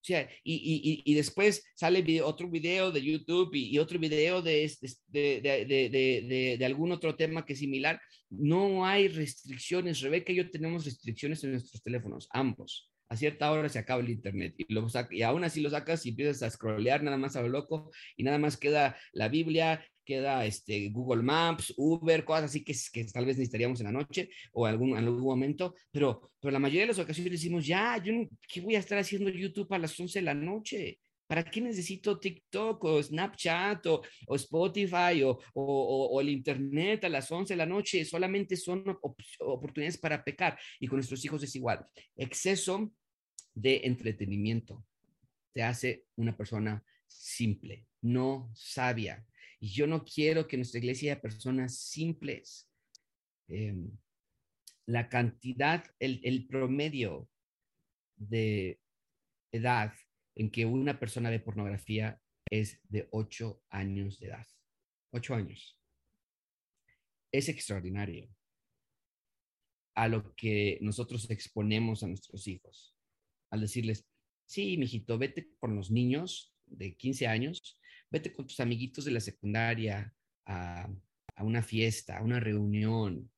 O sea, y, y, y, después sale otro video de YouTube y, otro video de, de, de, de, algún otro tema que es similar. No hay restricciones. Rebeca y yo tenemos restricciones en nuestros teléfonos, ambos. A cierta hora se acaba el internet y, lo y aún así lo sacas y empiezas a scrollear nada más a lo loco y nada más queda la Biblia queda este, Google Maps, Uber, cosas así que, que tal vez necesitaríamos en la noche o algún, en algún momento, pero, pero la mayoría de las ocasiones decimos, ya, yo ¿qué voy a estar haciendo YouTube a las 11 de la noche? ¿Para qué necesito TikTok o Snapchat o, o Spotify o, o, o, el Internet a las 11 de la noche? Solamente son oportunidades para pecar y con nuestros hijos es igual. Exceso de entretenimiento te hace una persona simple, no sabia. Y yo no quiero que nuestra iglesia haya personas simples. Em, la cantidad, el, el promedio de edad en que una persona ve pornografía es de ocho años de edad. Ocho años. Es extraordinario a lo que nosotros exponemos a nuestros hijos. Al decirles, sí, mijito, vete con los niños de 15 años vete con tus amiguitos de la secundaria a, una fiesta, a una reunión,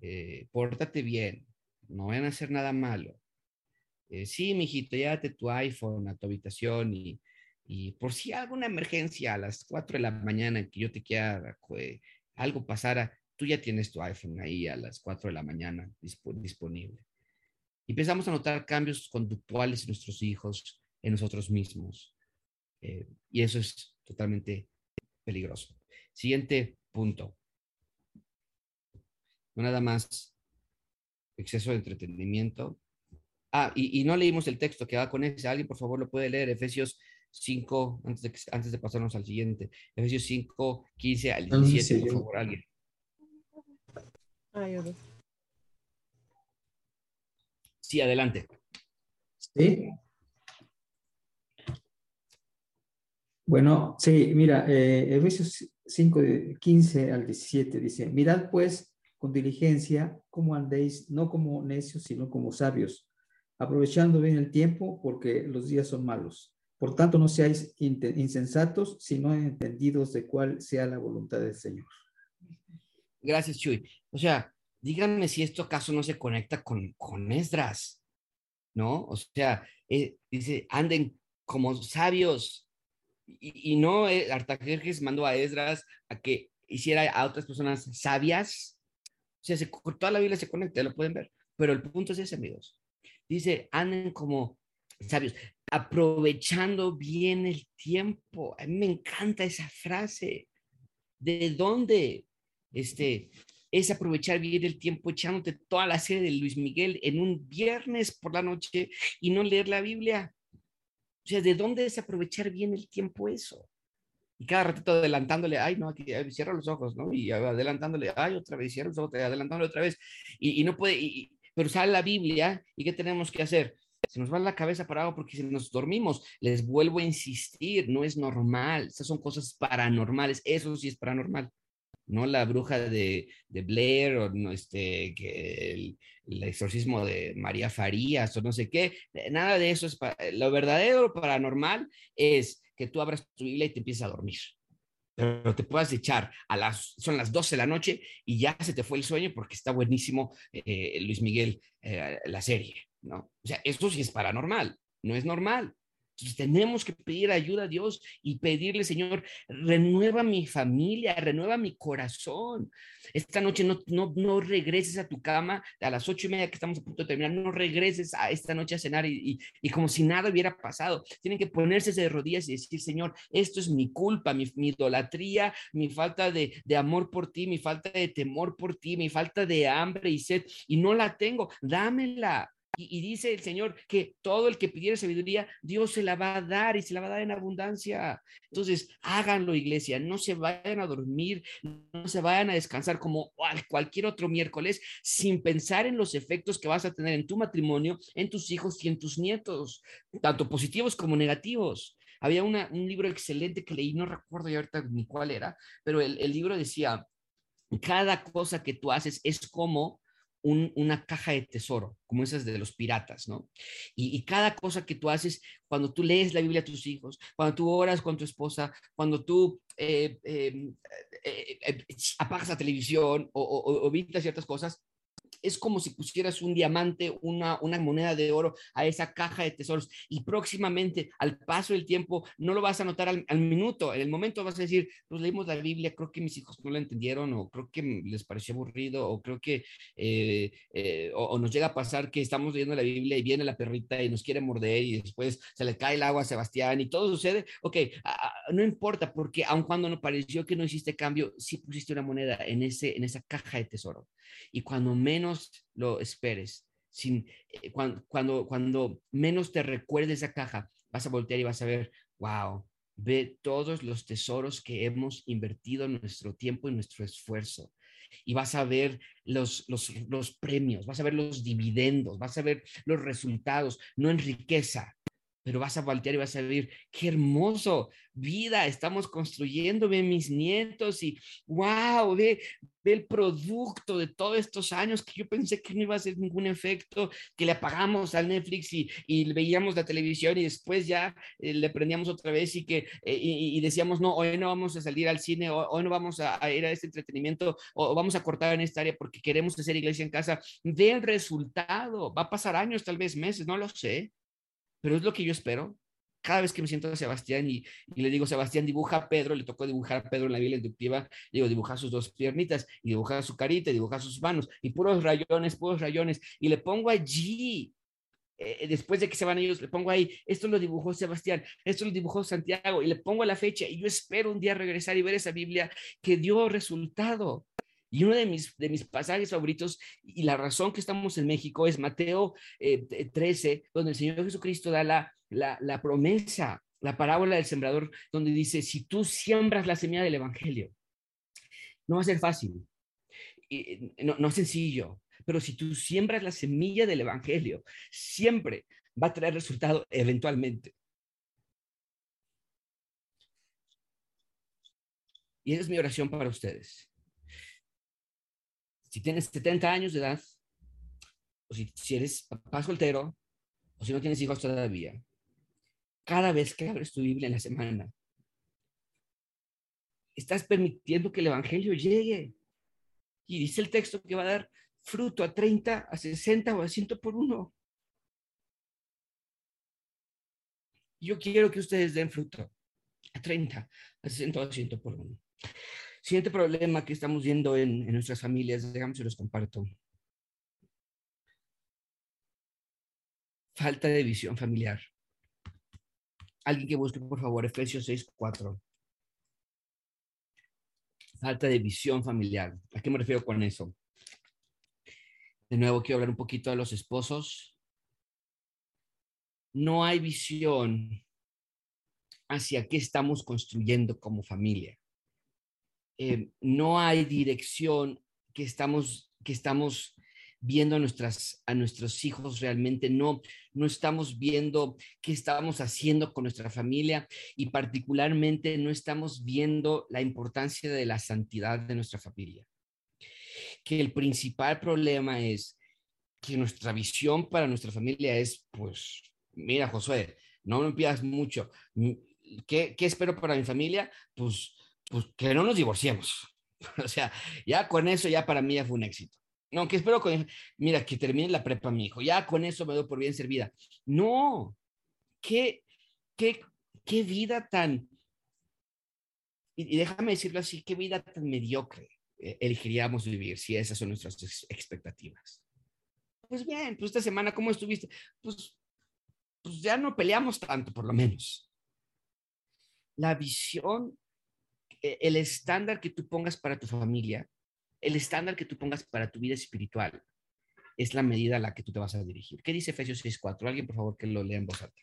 eh, pórtate bien, no vayan a hacer nada malo. Eh, sí, mijito, llévate tu iPhone a tu habitación y, y por si alguna emergencia a las 4 de la mañana que yo te quiera, eh, algo pasara, tú ya tienes tu iPhone ahí a las 4 de la mañana disponible. Y empezamos a notar cambios conductuales en nuestros hijos, en nosotros mismos. Eh, y eso es totalmente peligroso. Siguiente punto. No nada más exceso de entretenimiento. Ah, y, y, no leímos el texto que va con ese. Alguien, por favor, lo puede leer. Efesios 5, antes de, antes de pasarnos al siguiente, Efesios 5, 15 al 17, por favor, alguien. Sí, adelante. Sí. Bueno, sí, mira, eh, Efesios 5, 15 al 17 dice, mirad pues con diligencia cómo andéis, no como necios, sino como sabios, aprovechando bien el tiempo porque los días son malos. Por tanto, no seáis insensatos, sino entendidos de cuál sea la voluntad del Señor. Gracias, Chuy. O sea, díganme si esto acaso no se conecta con, con Esdras, ¿no? O sea, eh, dice, anden como sabios. Y, no, eh, Artajerjes mandó a Esdras a que hiciera a otras personas sabias. O sea, se, toda la Biblia se conecta, lo pueden ver. Pero el punto es ese, amigos. Dice, anden como sabios aprovechando bien el tiempo. A mí me encanta esa frase. ¿De dónde? Este, es aprovechar bien el tiempo echándote toda la serie de Luis Miguel en un viernes por la noche y no leer la Biblia. O sea, ¿de dónde es aprovechar bien el tiempo eso? Y cada ratito adelantándole, ay, no, aquí cierra los ojos, ¿no? Y adelantándole, ay, otra vez, cierra los ojos, adelantándole otra vez. Y, no puede, pero sale la Biblia, ¿y qué tenemos que hacer? se nos va la cabeza para porque si nos dormimos, les vuelvo a insistir, no es normal, estas son cosas paranormales, eso sí es paranormal, no la bruja de, de Blair o no, este, que el, exorcismo de María Farías o no sé qué, eh, nada de eso es, lo verdadero paranormal es que tú abras tu Biblia y te empiezas a dormir pero te puedas echar a las, son las 12 de la noche y ya se te fue el sueño porque está buenísimo eh, Luis Miguel, eh, la serie. ¿no? O sea, esto sí es paranormal, no es normal. Tenemos que pedir ayuda a Dios y pedirle, Señor, renueva mi familia, renueva mi corazón. Esta noche no, no, no regreses a tu cama a las ocho y media que estamos a punto de terminar, no regreses a esta noche a cenar y, y, como si nada hubiera pasado. Tienen que ponerse de rodillas y decir, Señor, esto es mi culpa, mi, mi idolatría, mi falta de, de amor por ti, mi falta de temor por ti, mi falta de hambre y sed, y no la tengo, dámela y, dice el Señor que todo el que pidiera sabiduría, Dios se la va a dar y se la va a dar en abundancia. Entonces, háganlo, iglesia. No se vayan a dormir, no se vayan a descansar como cualquier otro miércoles sin pensar en los efectos que vas a tener en tu matrimonio, en tus hijos y en tus nietos, tanto positivos como negativos. Había un libro excelente que leí, no recuerdo ya ahorita ni cuál era, pero el libro decía, cada cosa que tú haces es como una caja de tesoro, como esas de los piratas, ¿no? Y, cada cosa que tú haces, cuando tú lees la Biblia a tus hijos, cuando tú oras con tu esposa, cuando tú eh, em, eh, eh, apagas la televisión o, o, o ciertas cosas, es como si pusieras un diamante, una, una moneda de oro a esa caja de tesoros. Y próximamente al paso del tiempo no lo vas a notar al, minuto, en el momento vas a decir, pues leímos la Biblia, creo que mis hijos no la entendieron o creo que les pareció aburrido o creo que eh, eh, o, nos llega a pasar que estamos leyendo la Biblia y viene la perrita y nos quiere morder y después se le cae el agua a Sebastián y todo sucede, ok, no importa porque aun cuando no pareció que no hiciste cambio, sí pusiste una moneda en, ese, en esa caja de tesoro. Y cuando menos lo esperes, sin, eh, cuando, cuando, cuando menos te recuerde esa caja, vas a voltear y vas a ver, wow, ve todos los tesoros que hemos invertido en nuestro tiempo y nuestro esfuerzo. Y vas a ver los, los, los premios, vas a ver los dividendos, vas a ver los resultados, no en riqueza, pero vas a voltear y vas a ver, qué hermoso, vida, estamos construyendo, ve mis nietos y wow, ve, el producto de todos estos años que yo pensé que no iba a hacer ningún efecto, que le apagamos al Netflix y, y veíamos la televisión y después ya eh, le prendíamos otra vez y que eh, y, decíamos, no, hoy no vamos a salir al cine, hoy, hoy no vamos a, a, ir a este entretenimiento o vamos a cortar en esta área porque queremos hacer iglesia en casa. Ve el resultado, va a pasar años, tal vez meses, no lo sé pero es lo que yo espero. Cada vez que me siento a Sebastián y, le digo, Sebastián, dibuja a Pedro, le tocó dibujar a Pedro en la Biblia inductiva, digo, dibuja sus dos piernitas y dibuja su carita y dibuja sus manos y puros rayones, puros rayones, y le pongo allí eh, después de que se van ellos, le pongo ahí, esto lo dibujó Sebastián, esto lo dibujó Santiago, y le pongo la fecha, y yo espero un día regresar y ver esa Biblia que dio resultado. Y uno de mis, de mis pasajes favoritos y la razón que estamos en México es Mateo 13, eh, donde el Señor Jesucristo da la, la, la promesa, la parábola del sembrador, donde dice, si tú siembras la semilla del Evangelio, no va a ser fácil, y, no, no sencillo, pero si tú siembras la semilla del Evangelio, siempre va a traer resultado eventualmente. Y esa es mi oración para ustedes si tienes 70 años de edad, o si, eres papá soltero, o si no tienes hijos todavía, cada vez que abres tu Biblia en la semana, estás permitiendo que el Evangelio llegue. Y dice el texto que va a dar fruto a 30, a 60 o a 100 por uno. Yo quiero que ustedes den fruto a 30, a 60 o a 100 por uno. Siguiente problema que estamos viendo en, nuestras familias, déjame se los comparto. Falta de visión familiar. Alguien que busque, por favor, Efesios 6, 4. Falta de visión familiar. ¿A qué me refiero con eso? De nuevo, quiero hablar un poquito de los esposos. No hay visión hacia qué estamos construyendo como familia. Eh, no hay dirección que estamos, que estamos viendo a, nuestras, a nuestros hijos realmente, no, no estamos viendo qué estamos haciendo con nuestra familia y particularmente no estamos viendo la importancia de la santidad de nuestra familia. Que el principal problema es que nuestra visión para nuestra familia es, pues, mira, Josué, no me pidas mucho. ¿Qué, ¿Qué espero para mi familia? Pues pues que no nos divorciemos. [LAUGHS] o sea, ya con eso ya para mí ya fue un éxito. No, que espero con, mira, que termine la prepa mi hijo, ya con eso me doy por bien servida. No, qué, qué, qué vida tan, y, déjame decirlo así, qué vida tan mediocre eh, elegiríamos vivir si esas son nuestras expectativas. Pues bien, pues esta semana, ¿cómo estuviste? Pues, pues ya no peleamos tanto, por lo menos. La visión el estándar que tú pongas para tu familia, el estándar que tú pongas para tu vida espiritual, es la medida a la que tú te vas a dirigir. ¿Qué dice Efesios 6.4? Alguien, por favor, que lo lea en voz alta.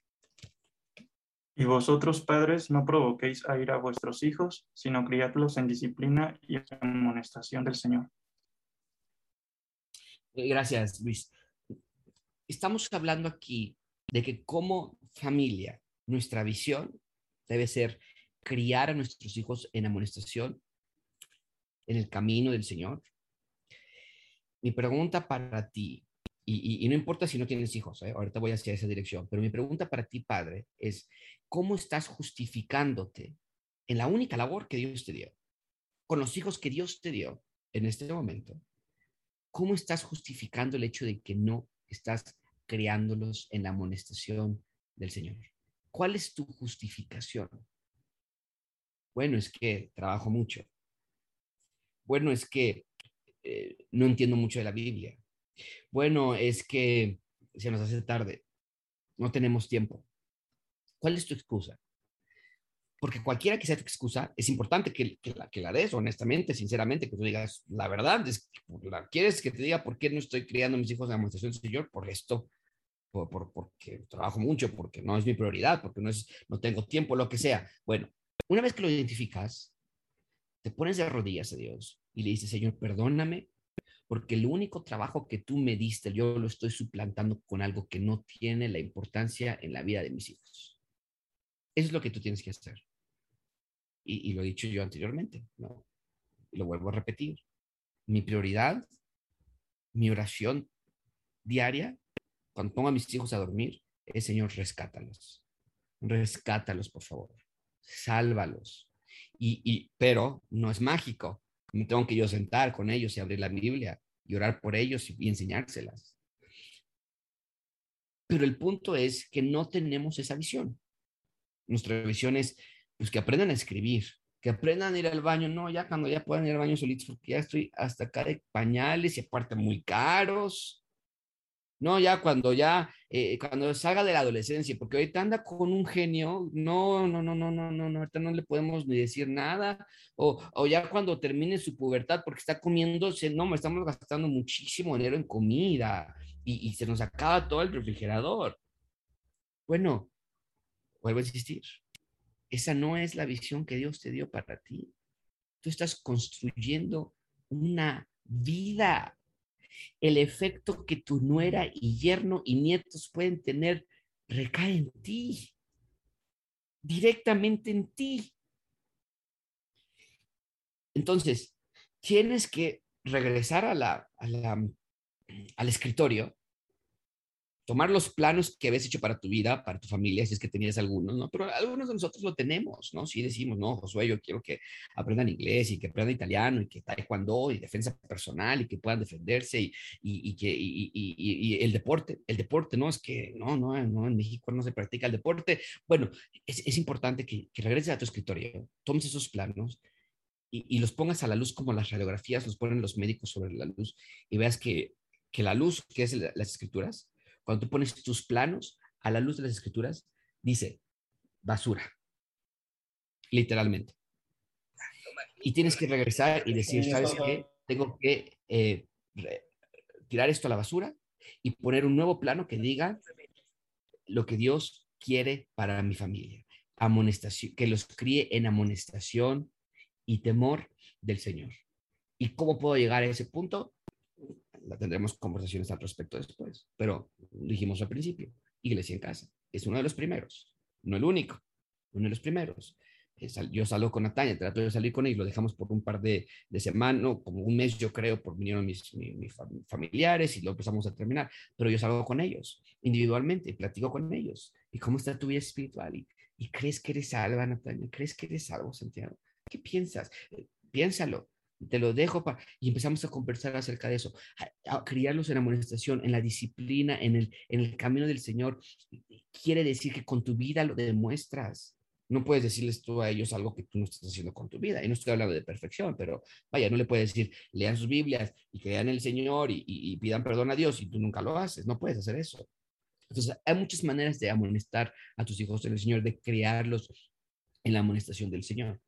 Y vosotros, padres, no provoquéis a ir a vuestros hijos, sino criadlos en disciplina y en amonestación del Señor. Eh, gracias, Luis. Estamos hablando aquí de que como familia, nuestra visión debe ser criar a nuestros hijos en amonestación, en el camino del Señor. Mi pregunta para ti, y, no importa si no tienes hijos, ¿eh? ahorita voy hacia esa dirección, pero mi pregunta para ti, padre, es, ¿cómo estás justificándote en la única labor que Dios te dio, con los hijos que Dios te dio en este momento? ¿Cómo estás justificando el hecho de que no estás criándolos en la amonestación del Señor? ¿Cuál es tu justificación? Bueno, es que trabajo mucho. Bueno, es que eh, no entiendo mucho de la Biblia. Bueno, es que se nos hace tarde. No tenemos tiempo. ¿Cuál es tu excusa? Porque cualquiera que sea tu excusa, es importante que, la, que la des honestamente, sinceramente, que tú digas la verdad. Es, ¿Quieres que te diga por qué no estoy criando a mis hijos en la administración del Señor? Por esto, por, porque trabajo mucho, porque no es mi prioridad, porque no, es, no tengo tiempo, lo que sea. Bueno, una vez que lo identificas, te pones de rodillas a Dios y le dices, Señor, perdóname porque el único trabajo que tú me diste, yo lo estoy suplantando con algo que no tiene la importancia en la vida de mis hijos. Eso es lo que tú tienes que hacer. Y, lo he dicho yo anteriormente, ¿no? Y lo vuelvo a repetir. Mi prioridad, mi oración diaria, cuando pongo a mis hijos a dormir, es Señor, rescátalos. Rescátalos, por favor. Sálvalos. Y, y, pero no es mágico. Me tengo que yo sentar con ellos y abrir la Biblia y orar por ellos y, enseñárselas. Pero el punto es que no tenemos esa visión. Nuestra visión es pues, que aprendan a escribir, que aprendan a ir al baño. No, ya cuando ya puedan ir al baño solitos, porque ya estoy hasta acá de pañales y aparte muy caros. No, ya cuando ya, eh, cuando salga de la adolescencia, porque ahorita anda con un genio, no, no, no, no, no, no, no, ahorita no le podemos ni decir nada, o, o ya cuando termine su pubertad, porque está comiéndose, no, estamos gastando muchísimo dinero en comida y, y se nos acaba todo el refrigerador. Bueno, vuelvo a insistir, esa no es la visión que Dios te dio para ti. Tú estás construyendo una vida el efecto que tu nuera y yerno y nietos pueden tener recae en ti, directamente en ti. Entonces, tienes que regresar al escritorio tomar los planos que habías hecho para tu vida, para tu familia, si es que tenías algunos, ¿no? Pero algunos de nosotros lo tenemos, ¿no? Si decimos, no, Josué, yo quiero que aprendan inglés y que aprendan italiano y que taekwondo y defensa personal y que puedan defenderse y, y, que y, y, el deporte, el deporte, ¿no? Es que no, no, no, en México no se practica el deporte. Bueno, es, es importante que, que regreses a tu escritorio, tomes esos planos y, los pongas a la luz como las radiografías los ponen los médicos sobre la luz y veas que, que la luz, que es las escrituras, cuando tú pones tus planos a la luz de las escrituras, dice basura, literalmente. Y tienes que regresar y decir, ¿sabes qué? Tengo que eh, tirar esto a la basura y poner un nuevo plano que diga lo que Dios quiere para mi familia. Amonestación, que los críe en amonestación y temor del Señor. ¿Y cómo puedo llegar a ese punto? Tendremos conversaciones al respecto después, pero dijimos al principio, iglesia en casa, es uno de los primeros, no el único, uno de los primeros. Eh, yo salgo con Natalia, trato de salir con ellos, lo dejamos por un par de, de semanas, como un mes yo creo, por vinieron mis, mis, familiares y lo empezamos a terminar, pero yo salgo con ellos individualmente, platico con ellos. ¿Y cómo está tu vida espiritual? ¿Y, y crees que eres salva, Natalia? ¿Crees que eres salvo, Santiago? ¿Qué piensas? Eh, piénsalo te lo dejo para... Y empezamos a conversar acerca de eso, a, criarlos en amonestación, en la disciplina, en el, en el camino del Señor. Quiere decir que con tu vida lo demuestras. No puedes decirles tú a ellos algo que tú no estás haciendo con tu vida. Y no estoy hablando de perfección, pero vaya, no le puedes decir, lean sus Biblias y crean en el Señor y, y pidan perdón a Dios y tú nunca lo haces. No puedes hacer eso. Entonces, hay muchas maneras de amonestar a tus hijos en el Señor, de criarlos en la amonestación del Señor.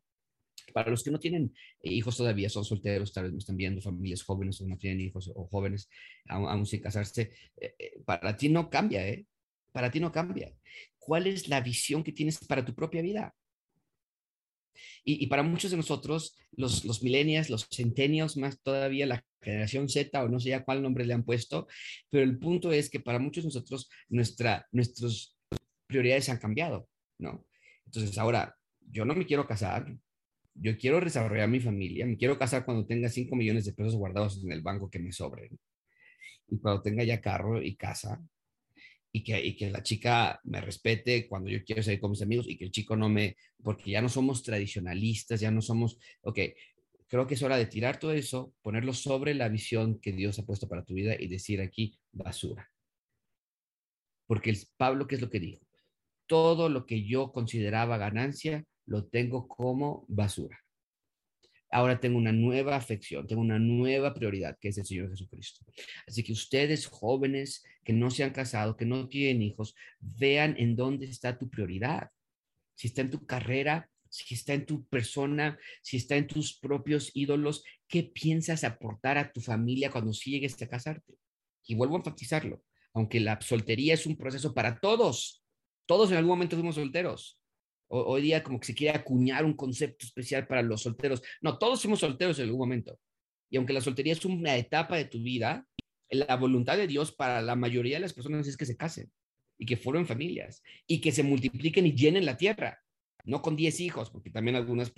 Para los que no tienen hijos todavía, son solteros, tal vez me están viendo familias jóvenes o no tienen hijos o jóvenes aún, sin casarse, eh, eh, para ti no cambia, ¿eh? Para ti no cambia. ¿Cuál es la visión que tienes para tu propia vida? Y, para muchos de nosotros, los, los millennials, los centenios, más todavía la generación Z o no sé ya cuál nombre le han puesto, pero el punto es que para muchos de nosotros nuestra, nuestras prioridades han cambiado, ¿no? Entonces ahora, yo no me quiero casar, yo quiero desarrollar mi familia, me quiero casar cuando tenga 5 millones de pesos guardados en el banco que me sobren, y cuando tenga ya carro y casa, y que, y que la chica me respete cuando yo quiero salir con mis amigos, y que el chico no me, porque ya no somos tradicionalistas, ya no somos, ok, creo que es hora de tirar todo eso, ponerlo sobre la visión que Dios ha puesto para tu vida y decir aquí basura. Porque el Pablo, ¿qué es lo que dijo? Todo lo que yo consideraba ganancia, lo tengo como basura. Ahora tengo una nueva afección, tengo una nueva prioridad, que es el Señor Jesucristo. Así que ustedes jóvenes que no se han casado, que no tienen hijos, vean en dónde está tu prioridad. Si está en tu carrera, si está en tu persona, si está en tus propios ídolos, ¿qué piensas aportar a tu familia cuando llegues a casarte? Y vuelvo a enfatizarlo, aunque la soltería es un proceso para todos, todos en algún momento fuimos solteros hoy día como que se quiere acuñar un concepto especial para los solteros. No, todos somos solteros en algún momento. Y aunque la soltería es una etapa de tu vida, la voluntad de Dios para la mayoría de las personas es que se casen y que formen familias y que se multipliquen y llenen la tierra, no con 10 hijos, porque también algunas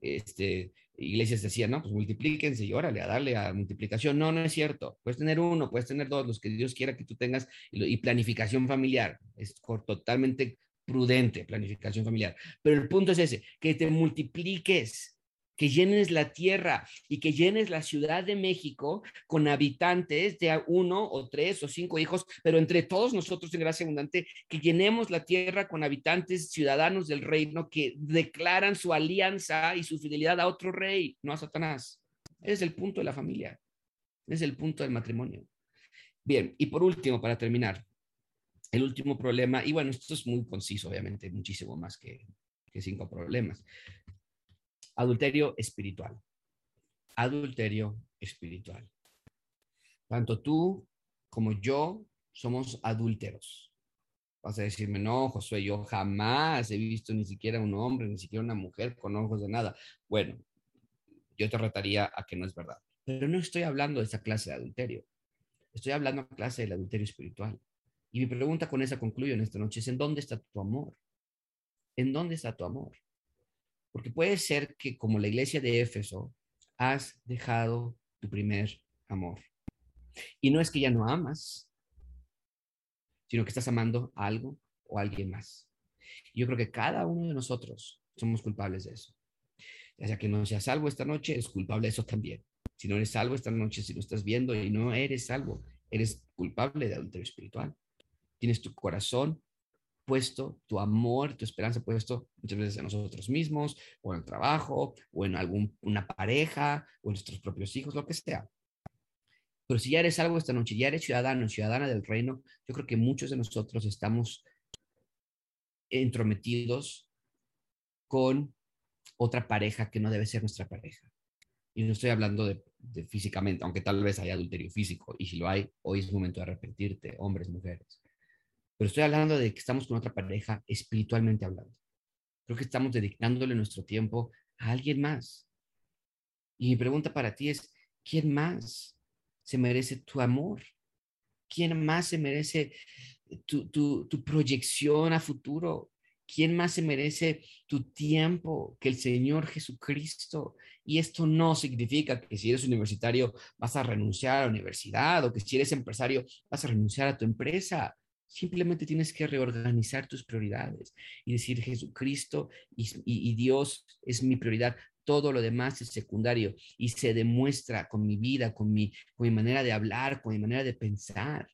este, iglesias decían, no, pues multiplíquense y órale, a darle a multiplicación. No, no es cierto. Puedes tener uno, puedes tener dos, los que Dios quiera que tú tengas y, planificación familiar. Es totalmente prudente planificación familiar. Pero el punto es ese, que te multipliques que llenes la tierra y que llenes la Ciudad de México con habitantes de uno o tres o cinco hijos, pero entre todos nosotros en gracia abundante, que llenemos la tierra con habitantes ciudadanos del reino que declaran su alianza y su fidelidad a otro rey, no a Satanás. es el punto de la familia, es el punto del matrimonio. Bien, y por último, para terminar, el último problema, y bueno, esto es muy conciso, obviamente, muchísimo más que, cinco problemas. Adulterio espiritual. Adulterio espiritual. Tanto tú como yo somos adúlteros. Vas a decirme, no, Josué, yo jamás he visto ni siquiera un hombre, ni siquiera una mujer con ojos de nada. Bueno, yo te retaría a que no es verdad. Pero no estoy hablando de esa clase de adulterio. Estoy hablando de la clase del adulterio espiritual. Y mi pregunta con esa concluyo en esta noche es, ¿en dónde está tu amor? ¿En dónde está tu amor? Porque puede ser que como la iglesia de Éfeso, has dejado tu primer amor. Y no es que ya no amas, sino que estás amando a algo o a alguien más. yo creo que cada uno de nosotros somos culpables de eso. Ya sea que no seas salvo esta noche, es culpable de eso también. Si no eres salvo esta noche, si lo estás viendo y no eres salvo, eres culpable de adulterio espiritual. Tienes tu corazón puesto, tu amor, tu esperanza puesto muchas veces en nosotros mismos, o en el trabajo, o en alguna pareja, o en nuestros propios hijos, lo que sea. Pero si ya eres algo esta noche, ya eres ciudadano, ciudadana del reino, yo creo que muchos de nosotros estamos entrometidos con otra pareja que no debe ser nuestra pareja. Y no estoy hablando de, de, físicamente, aunque tal vez haya adulterio físico, y si lo hay, hoy es momento de arrepentirte, hombres, mujeres. Pero estoy hablando de que estamos con otra pareja espiritualmente hablando. Creo que estamos dedicándole nuestro tiempo a alguien más. Y mi pregunta para ti es, ¿quién más se merece tu amor? ¿Quién más se merece tu, tu, proyección a futuro? ¿Quién más se merece tu tiempo que el Señor Jesucristo? Y esto no significa que si eres universitario vas a renunciar a la universidad o que si eres empresario vas a renunciar a tu empresa. Simplemente tienes que reorganizar tus prioridades y decir Jesucristo y, Dios es mi prioridad. Todo lo demás es secundario y se demuestra con mi vida, con mi, con mi manera de hablar, con mi manera de pensar.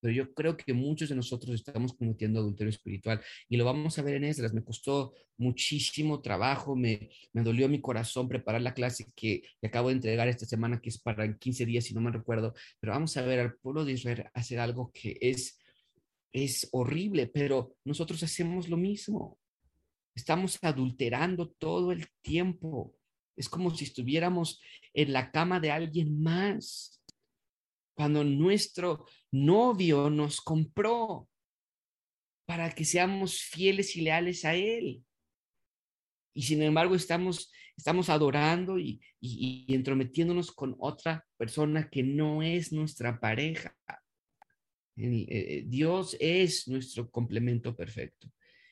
Pero yo creo que muchos de nosotros estamos cometiendo adulterio espiritual y lo vamos a ver en Esdras. Me costó muchísimo trabajo, me, me dolió mi corazón preparar la clase que, que, acabo de entregar esta semana, que es para 15 días, si no me recuerdo. Pero vamos a ver al pueblo de Israel hacer algo que es es horrible, pero nosotros hacemos lo mismo. Estamos adulterando todo el tiempo. Es como si estuviéramos en la cama de alguien más. Cuando nuestro novio nos compró para que seamos fieles y leales a él. Y sin embargo estamos, estamos adorando y, y entrometiéndonos con otra persona que no es nuestra pareja. Eh, eh, Dios es nuestro complemento perfecto.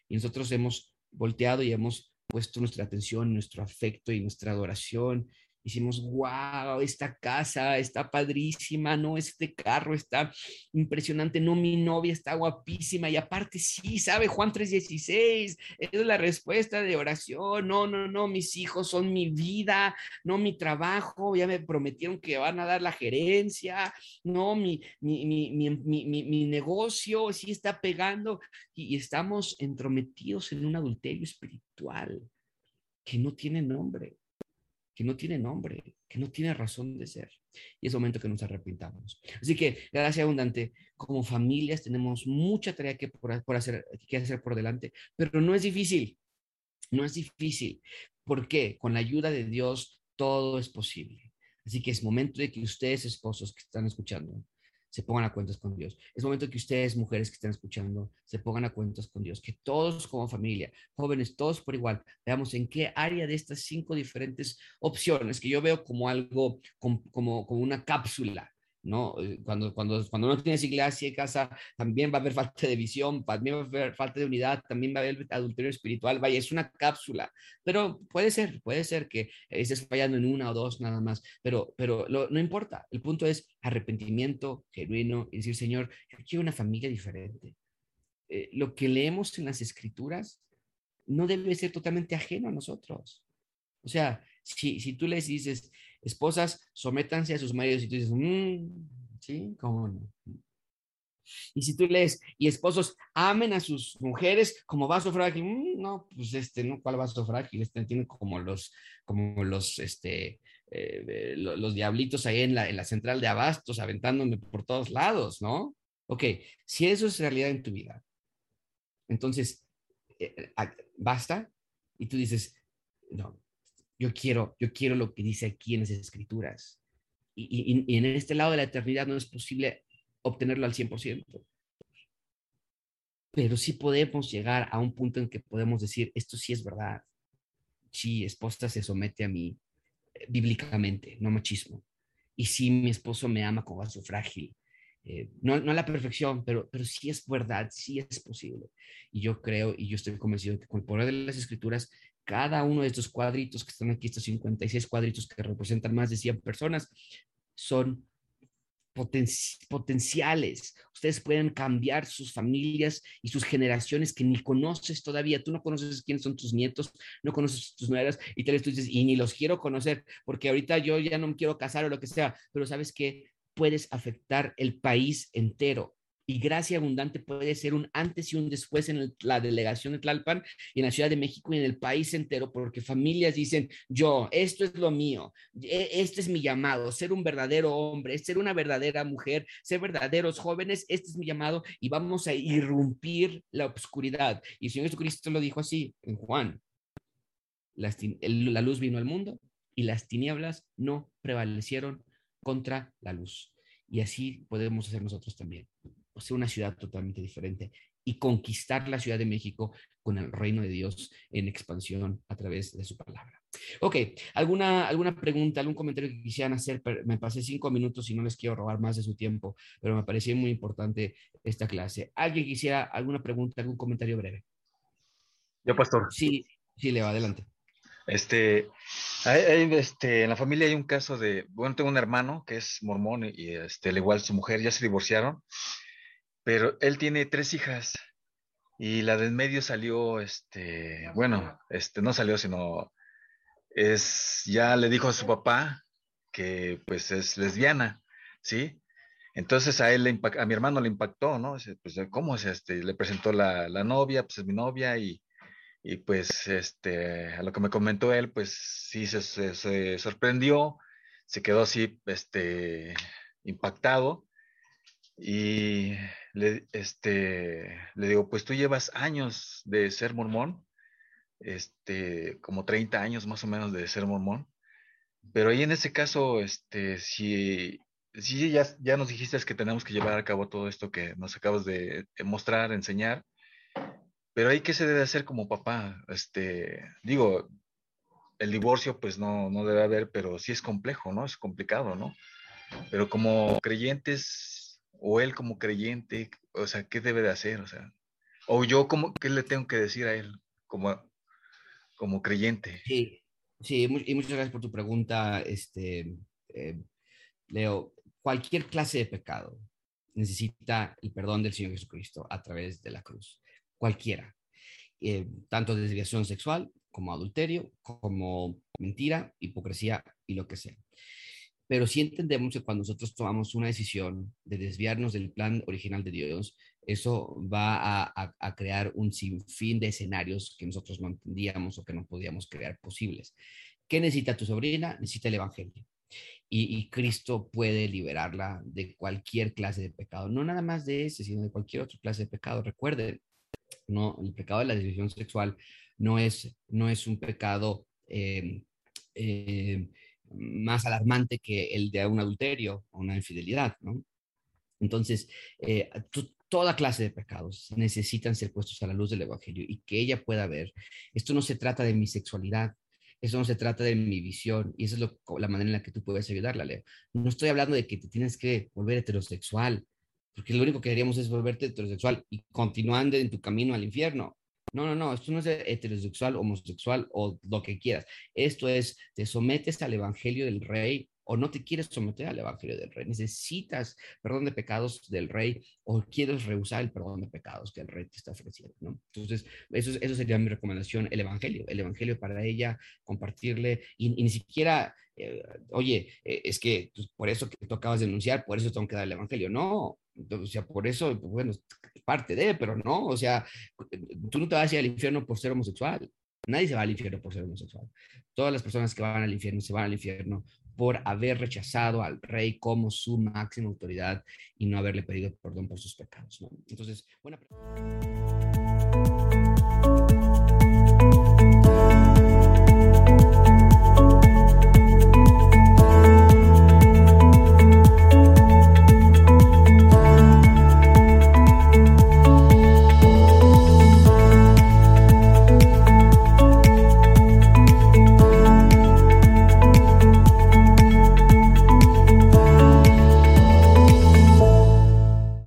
Y nosotros hemos volteado y hemos puesto nuestra atención, nuestro afecto y nuestra adoración Hicimos, wow, esta casa está padrísima, no, este carro está impresionante, no, mi novia está guapísima y aparte sí, sabe Juan 3:16, es la respuesta de oración, no, no, no, mis hijos son mi vida, no mi trabajo, ya me prometieron que van a dar la gerencia, no, mi, mi, mi, mi, negocio sí está pegando y estamos entrometidos en un adulterio espiritual que no tiene nombre que no tiene nombre, que no tiene razón de ser. Y es momento que nos arrepintamos. Así que, gracias abundante, como familias tenemos mucha tarea que, por, hacer, que hacer por delante, pero no es difícil, no es difícil. ¿Por qué? Con la ayuda de Dios todo es posible. Así que es momento de que ustedes, esposos que están escuchando, se pongan a cuentas con Dios. Es momento que ustedes, mujeres que están escuchando, se pongan a cuentas con Dios, que todos como familia, jóvenes, todos por igual, veamos en qué área de estas cinco diferentes opciones que yo veo como algo, como, como, como una cápsula, ¿no? Eh, cuando, cuando, cuando no tienes iglesia y casa, también va a haber falta de visión, también va a haber falta de unidad, también va a haber adulterio espiritual, vaya, es una cápsula, pero puede ser, puede ser que estés fallando en una o dos nada más, pero, pero no importa, el punto es arrepentimiento genuino y decir, Señor, yo quiero una familia diferente. Eh, lo que leemos en las escrituras no debe ser totalmente ajeno a nosotros. O sea, si, si tú les dices, esposas, sométanse a sus maridos y tú dices, mm, sí, ¿cómo no? Y si tú lees, y esposos amen a sus mujeres como vaso frágil, mm, no, pues este, ¿no? ¿Cuál vaso frágil? Este tiene como los, como los, este, eh, los, diablitos ahí en la, en la central de abastos aventándome por todos lados, ¿no? Ok, si eso es realidad en tu vida, entonces, eh, basta, y tú dices, no, yo quiero, yo quiero lo que dice aquí en las escrituras. Y, en este lado de la eternidad no es posible obtenerlo al 100%. Pero sí podemos llegar a un punto en que podemos decir, esto sí es verdad. Sí, esposa se somete a mí eh, bíblicamente, no machismo. Y sí, mi esposo me ama como vaso frágil. Eh, no, no a la perfección, pero, pero sí es verdad, sí es posible. Y yo creo y yo estoy convencido que con el poder de las escrituras cada uno de estos cuadritos que están aquí, estos 56 cuadritos que representan más de 100 personas, son potenciales. Ustedes pueden cambiar sus familias y sus generaciones que ni conoces todavía. Tú no conoces quiénes son tus nietos, no conoces tus nueras y tal vez tú dices, y ni los quiero conocer porque ahorita yo ya no me quiero casar o lo que sea, pero sabes que puedes afectar el país entero y Gracia Abundante puede ser un antes y un después en la delegación de Tlalpan y en la Ciudad de México y en el país entero, porque familias dicen, yo, esto es lo mío, e, este es mi llamado, ser un verdadero hombre, ser una verdadera mujer, ser verdaderos jóvenes, este es mi llamado y vamos a irrumpir la oscuridad. Y el Señor Jesucristo lo dijo así en Juan, la luz vino al mundo y las tinieblas no prevalecieron contra la luz. Y así podemos hacer nosotros también ser una ciudad totalmente diferente y conquistar la Ciudad de México con el reino de Dios en expansión a través de su palabra. Ok, ¿alguna, alguna pregunta, algún comentario que quisieran hacer? Me pasé cinco minutos y no les quiero robar más de su tiempo, pero me pareció muy importante esta clase. ¿Alguien quisiera alguna pregunta, algún comentario breve? Yo, pastor. Sí, sí, le va adelante. Este, hay, este, en la familia hay un caso de, bueno, tengo un hermano que es mormón y este, al igual su mujer ya se divorciaron pero él tiene tres hijas y la del medio salió, este, bueno, este, no salió, sino es, ya le dijo a su papá que pues es lesbiana, ¿sí? Entonces a él, le a mi hermano le impactó, ¿no? Pues, ¿cómo es este? Le presentó la, la novia, pues es mi novia y, y, pues, este, a lo que me comentó él, pues sí se, se, se sorprendió, se quedó así, este, impactado y le, este, le digo, pues tú llevas años de ser mormón, este, como 30 años más o menos de ser mormón, pero ahí en ese caso, este, si, si ya, ya nos dijiste que tenemos que llevar a cabo todo esto que nos acabas de mostrar, enseñar, pero ahí qué se debe hacer como papá, este, digo, el divorcio pues no, no debe haber, pero sí es complejo, ¿no? Es complicado, ¿no? Pero como creyentes o él como creyente, o sea, ¿qué debe de hacer? O sea, o yo como, ¿qué le tengo que decir a él como, como creyente? Sí, sí, y muchas gracias por tu pregunta, este, eh, Leo. Cualquier clase de pecado necesita el perdón del Señor Jesucristo a través de la cruz. Cualquiera. Eh, tanto desviación sexual como adulterio, como mentira, hipocresía y lo que sea. Pero sí entendemos que cuando nosotros tomamos una decisión de desviarnos del plan original de Dios, eso va a, crear un sinfín de escenarios que nosotros no entendíamos o que no podíamos crear posibles. ¿Qué necesita tu sobrina? Necesita el Evangelio. Y, Cristo puede liberarla de cualquier clase de pecado, no nada más de ese, sino de cualquier otra clase de pecado. Recuerden, no, el pecado de la decisión sexual no es, no es un pecado eh, eh, más alarmante que el de un adulterio o una infidelidad, ¿no? Entonces, eh, toda clase de pecados necesitan ser puestos a la luz del Evangelio y que ella pueda ver. Esto no se trata de mi sexualidad, eso no se trata de mi visión y esa es la manera en la que tú puedes ayudarla, Leo. No estoy hablando de que te tienes que volver heterosexual, porque lo único que haríamos es volverte heterosexual y continuando en tu camino al infierno. No, no, no, esto no es heterosexual, homosexual o lo que quieras. Esto es, te sometes al Evangelio del Rey o no te quieres someter al Evangelio del Rey, necesitas perdón de pecados del Rey o quieres rehusar el perdón de pecados que el Rey te está ofreciendo, ¿no? Entonces, eso, eso sería mi recomendación, el Evangelio, el Evangelio para ella, compartirle y, ni siquiera, eh, oye, eh, es que pues, por eso que tú acabas de denunciar, por eso tengo que dar el Evangelio, no, o sea, por eso, bueno, parte de, pero no, o sea, tú no te vas a ir al infierno por ser homosexual, Nadie se va al infierno por ser homosexual. Todas las personas que van al infierno se van al infierno por haber rechazado al rey como su máxima autoridad y no haberle pedido perdón por sus pecados. ¿no? Entonces, buena pregunta.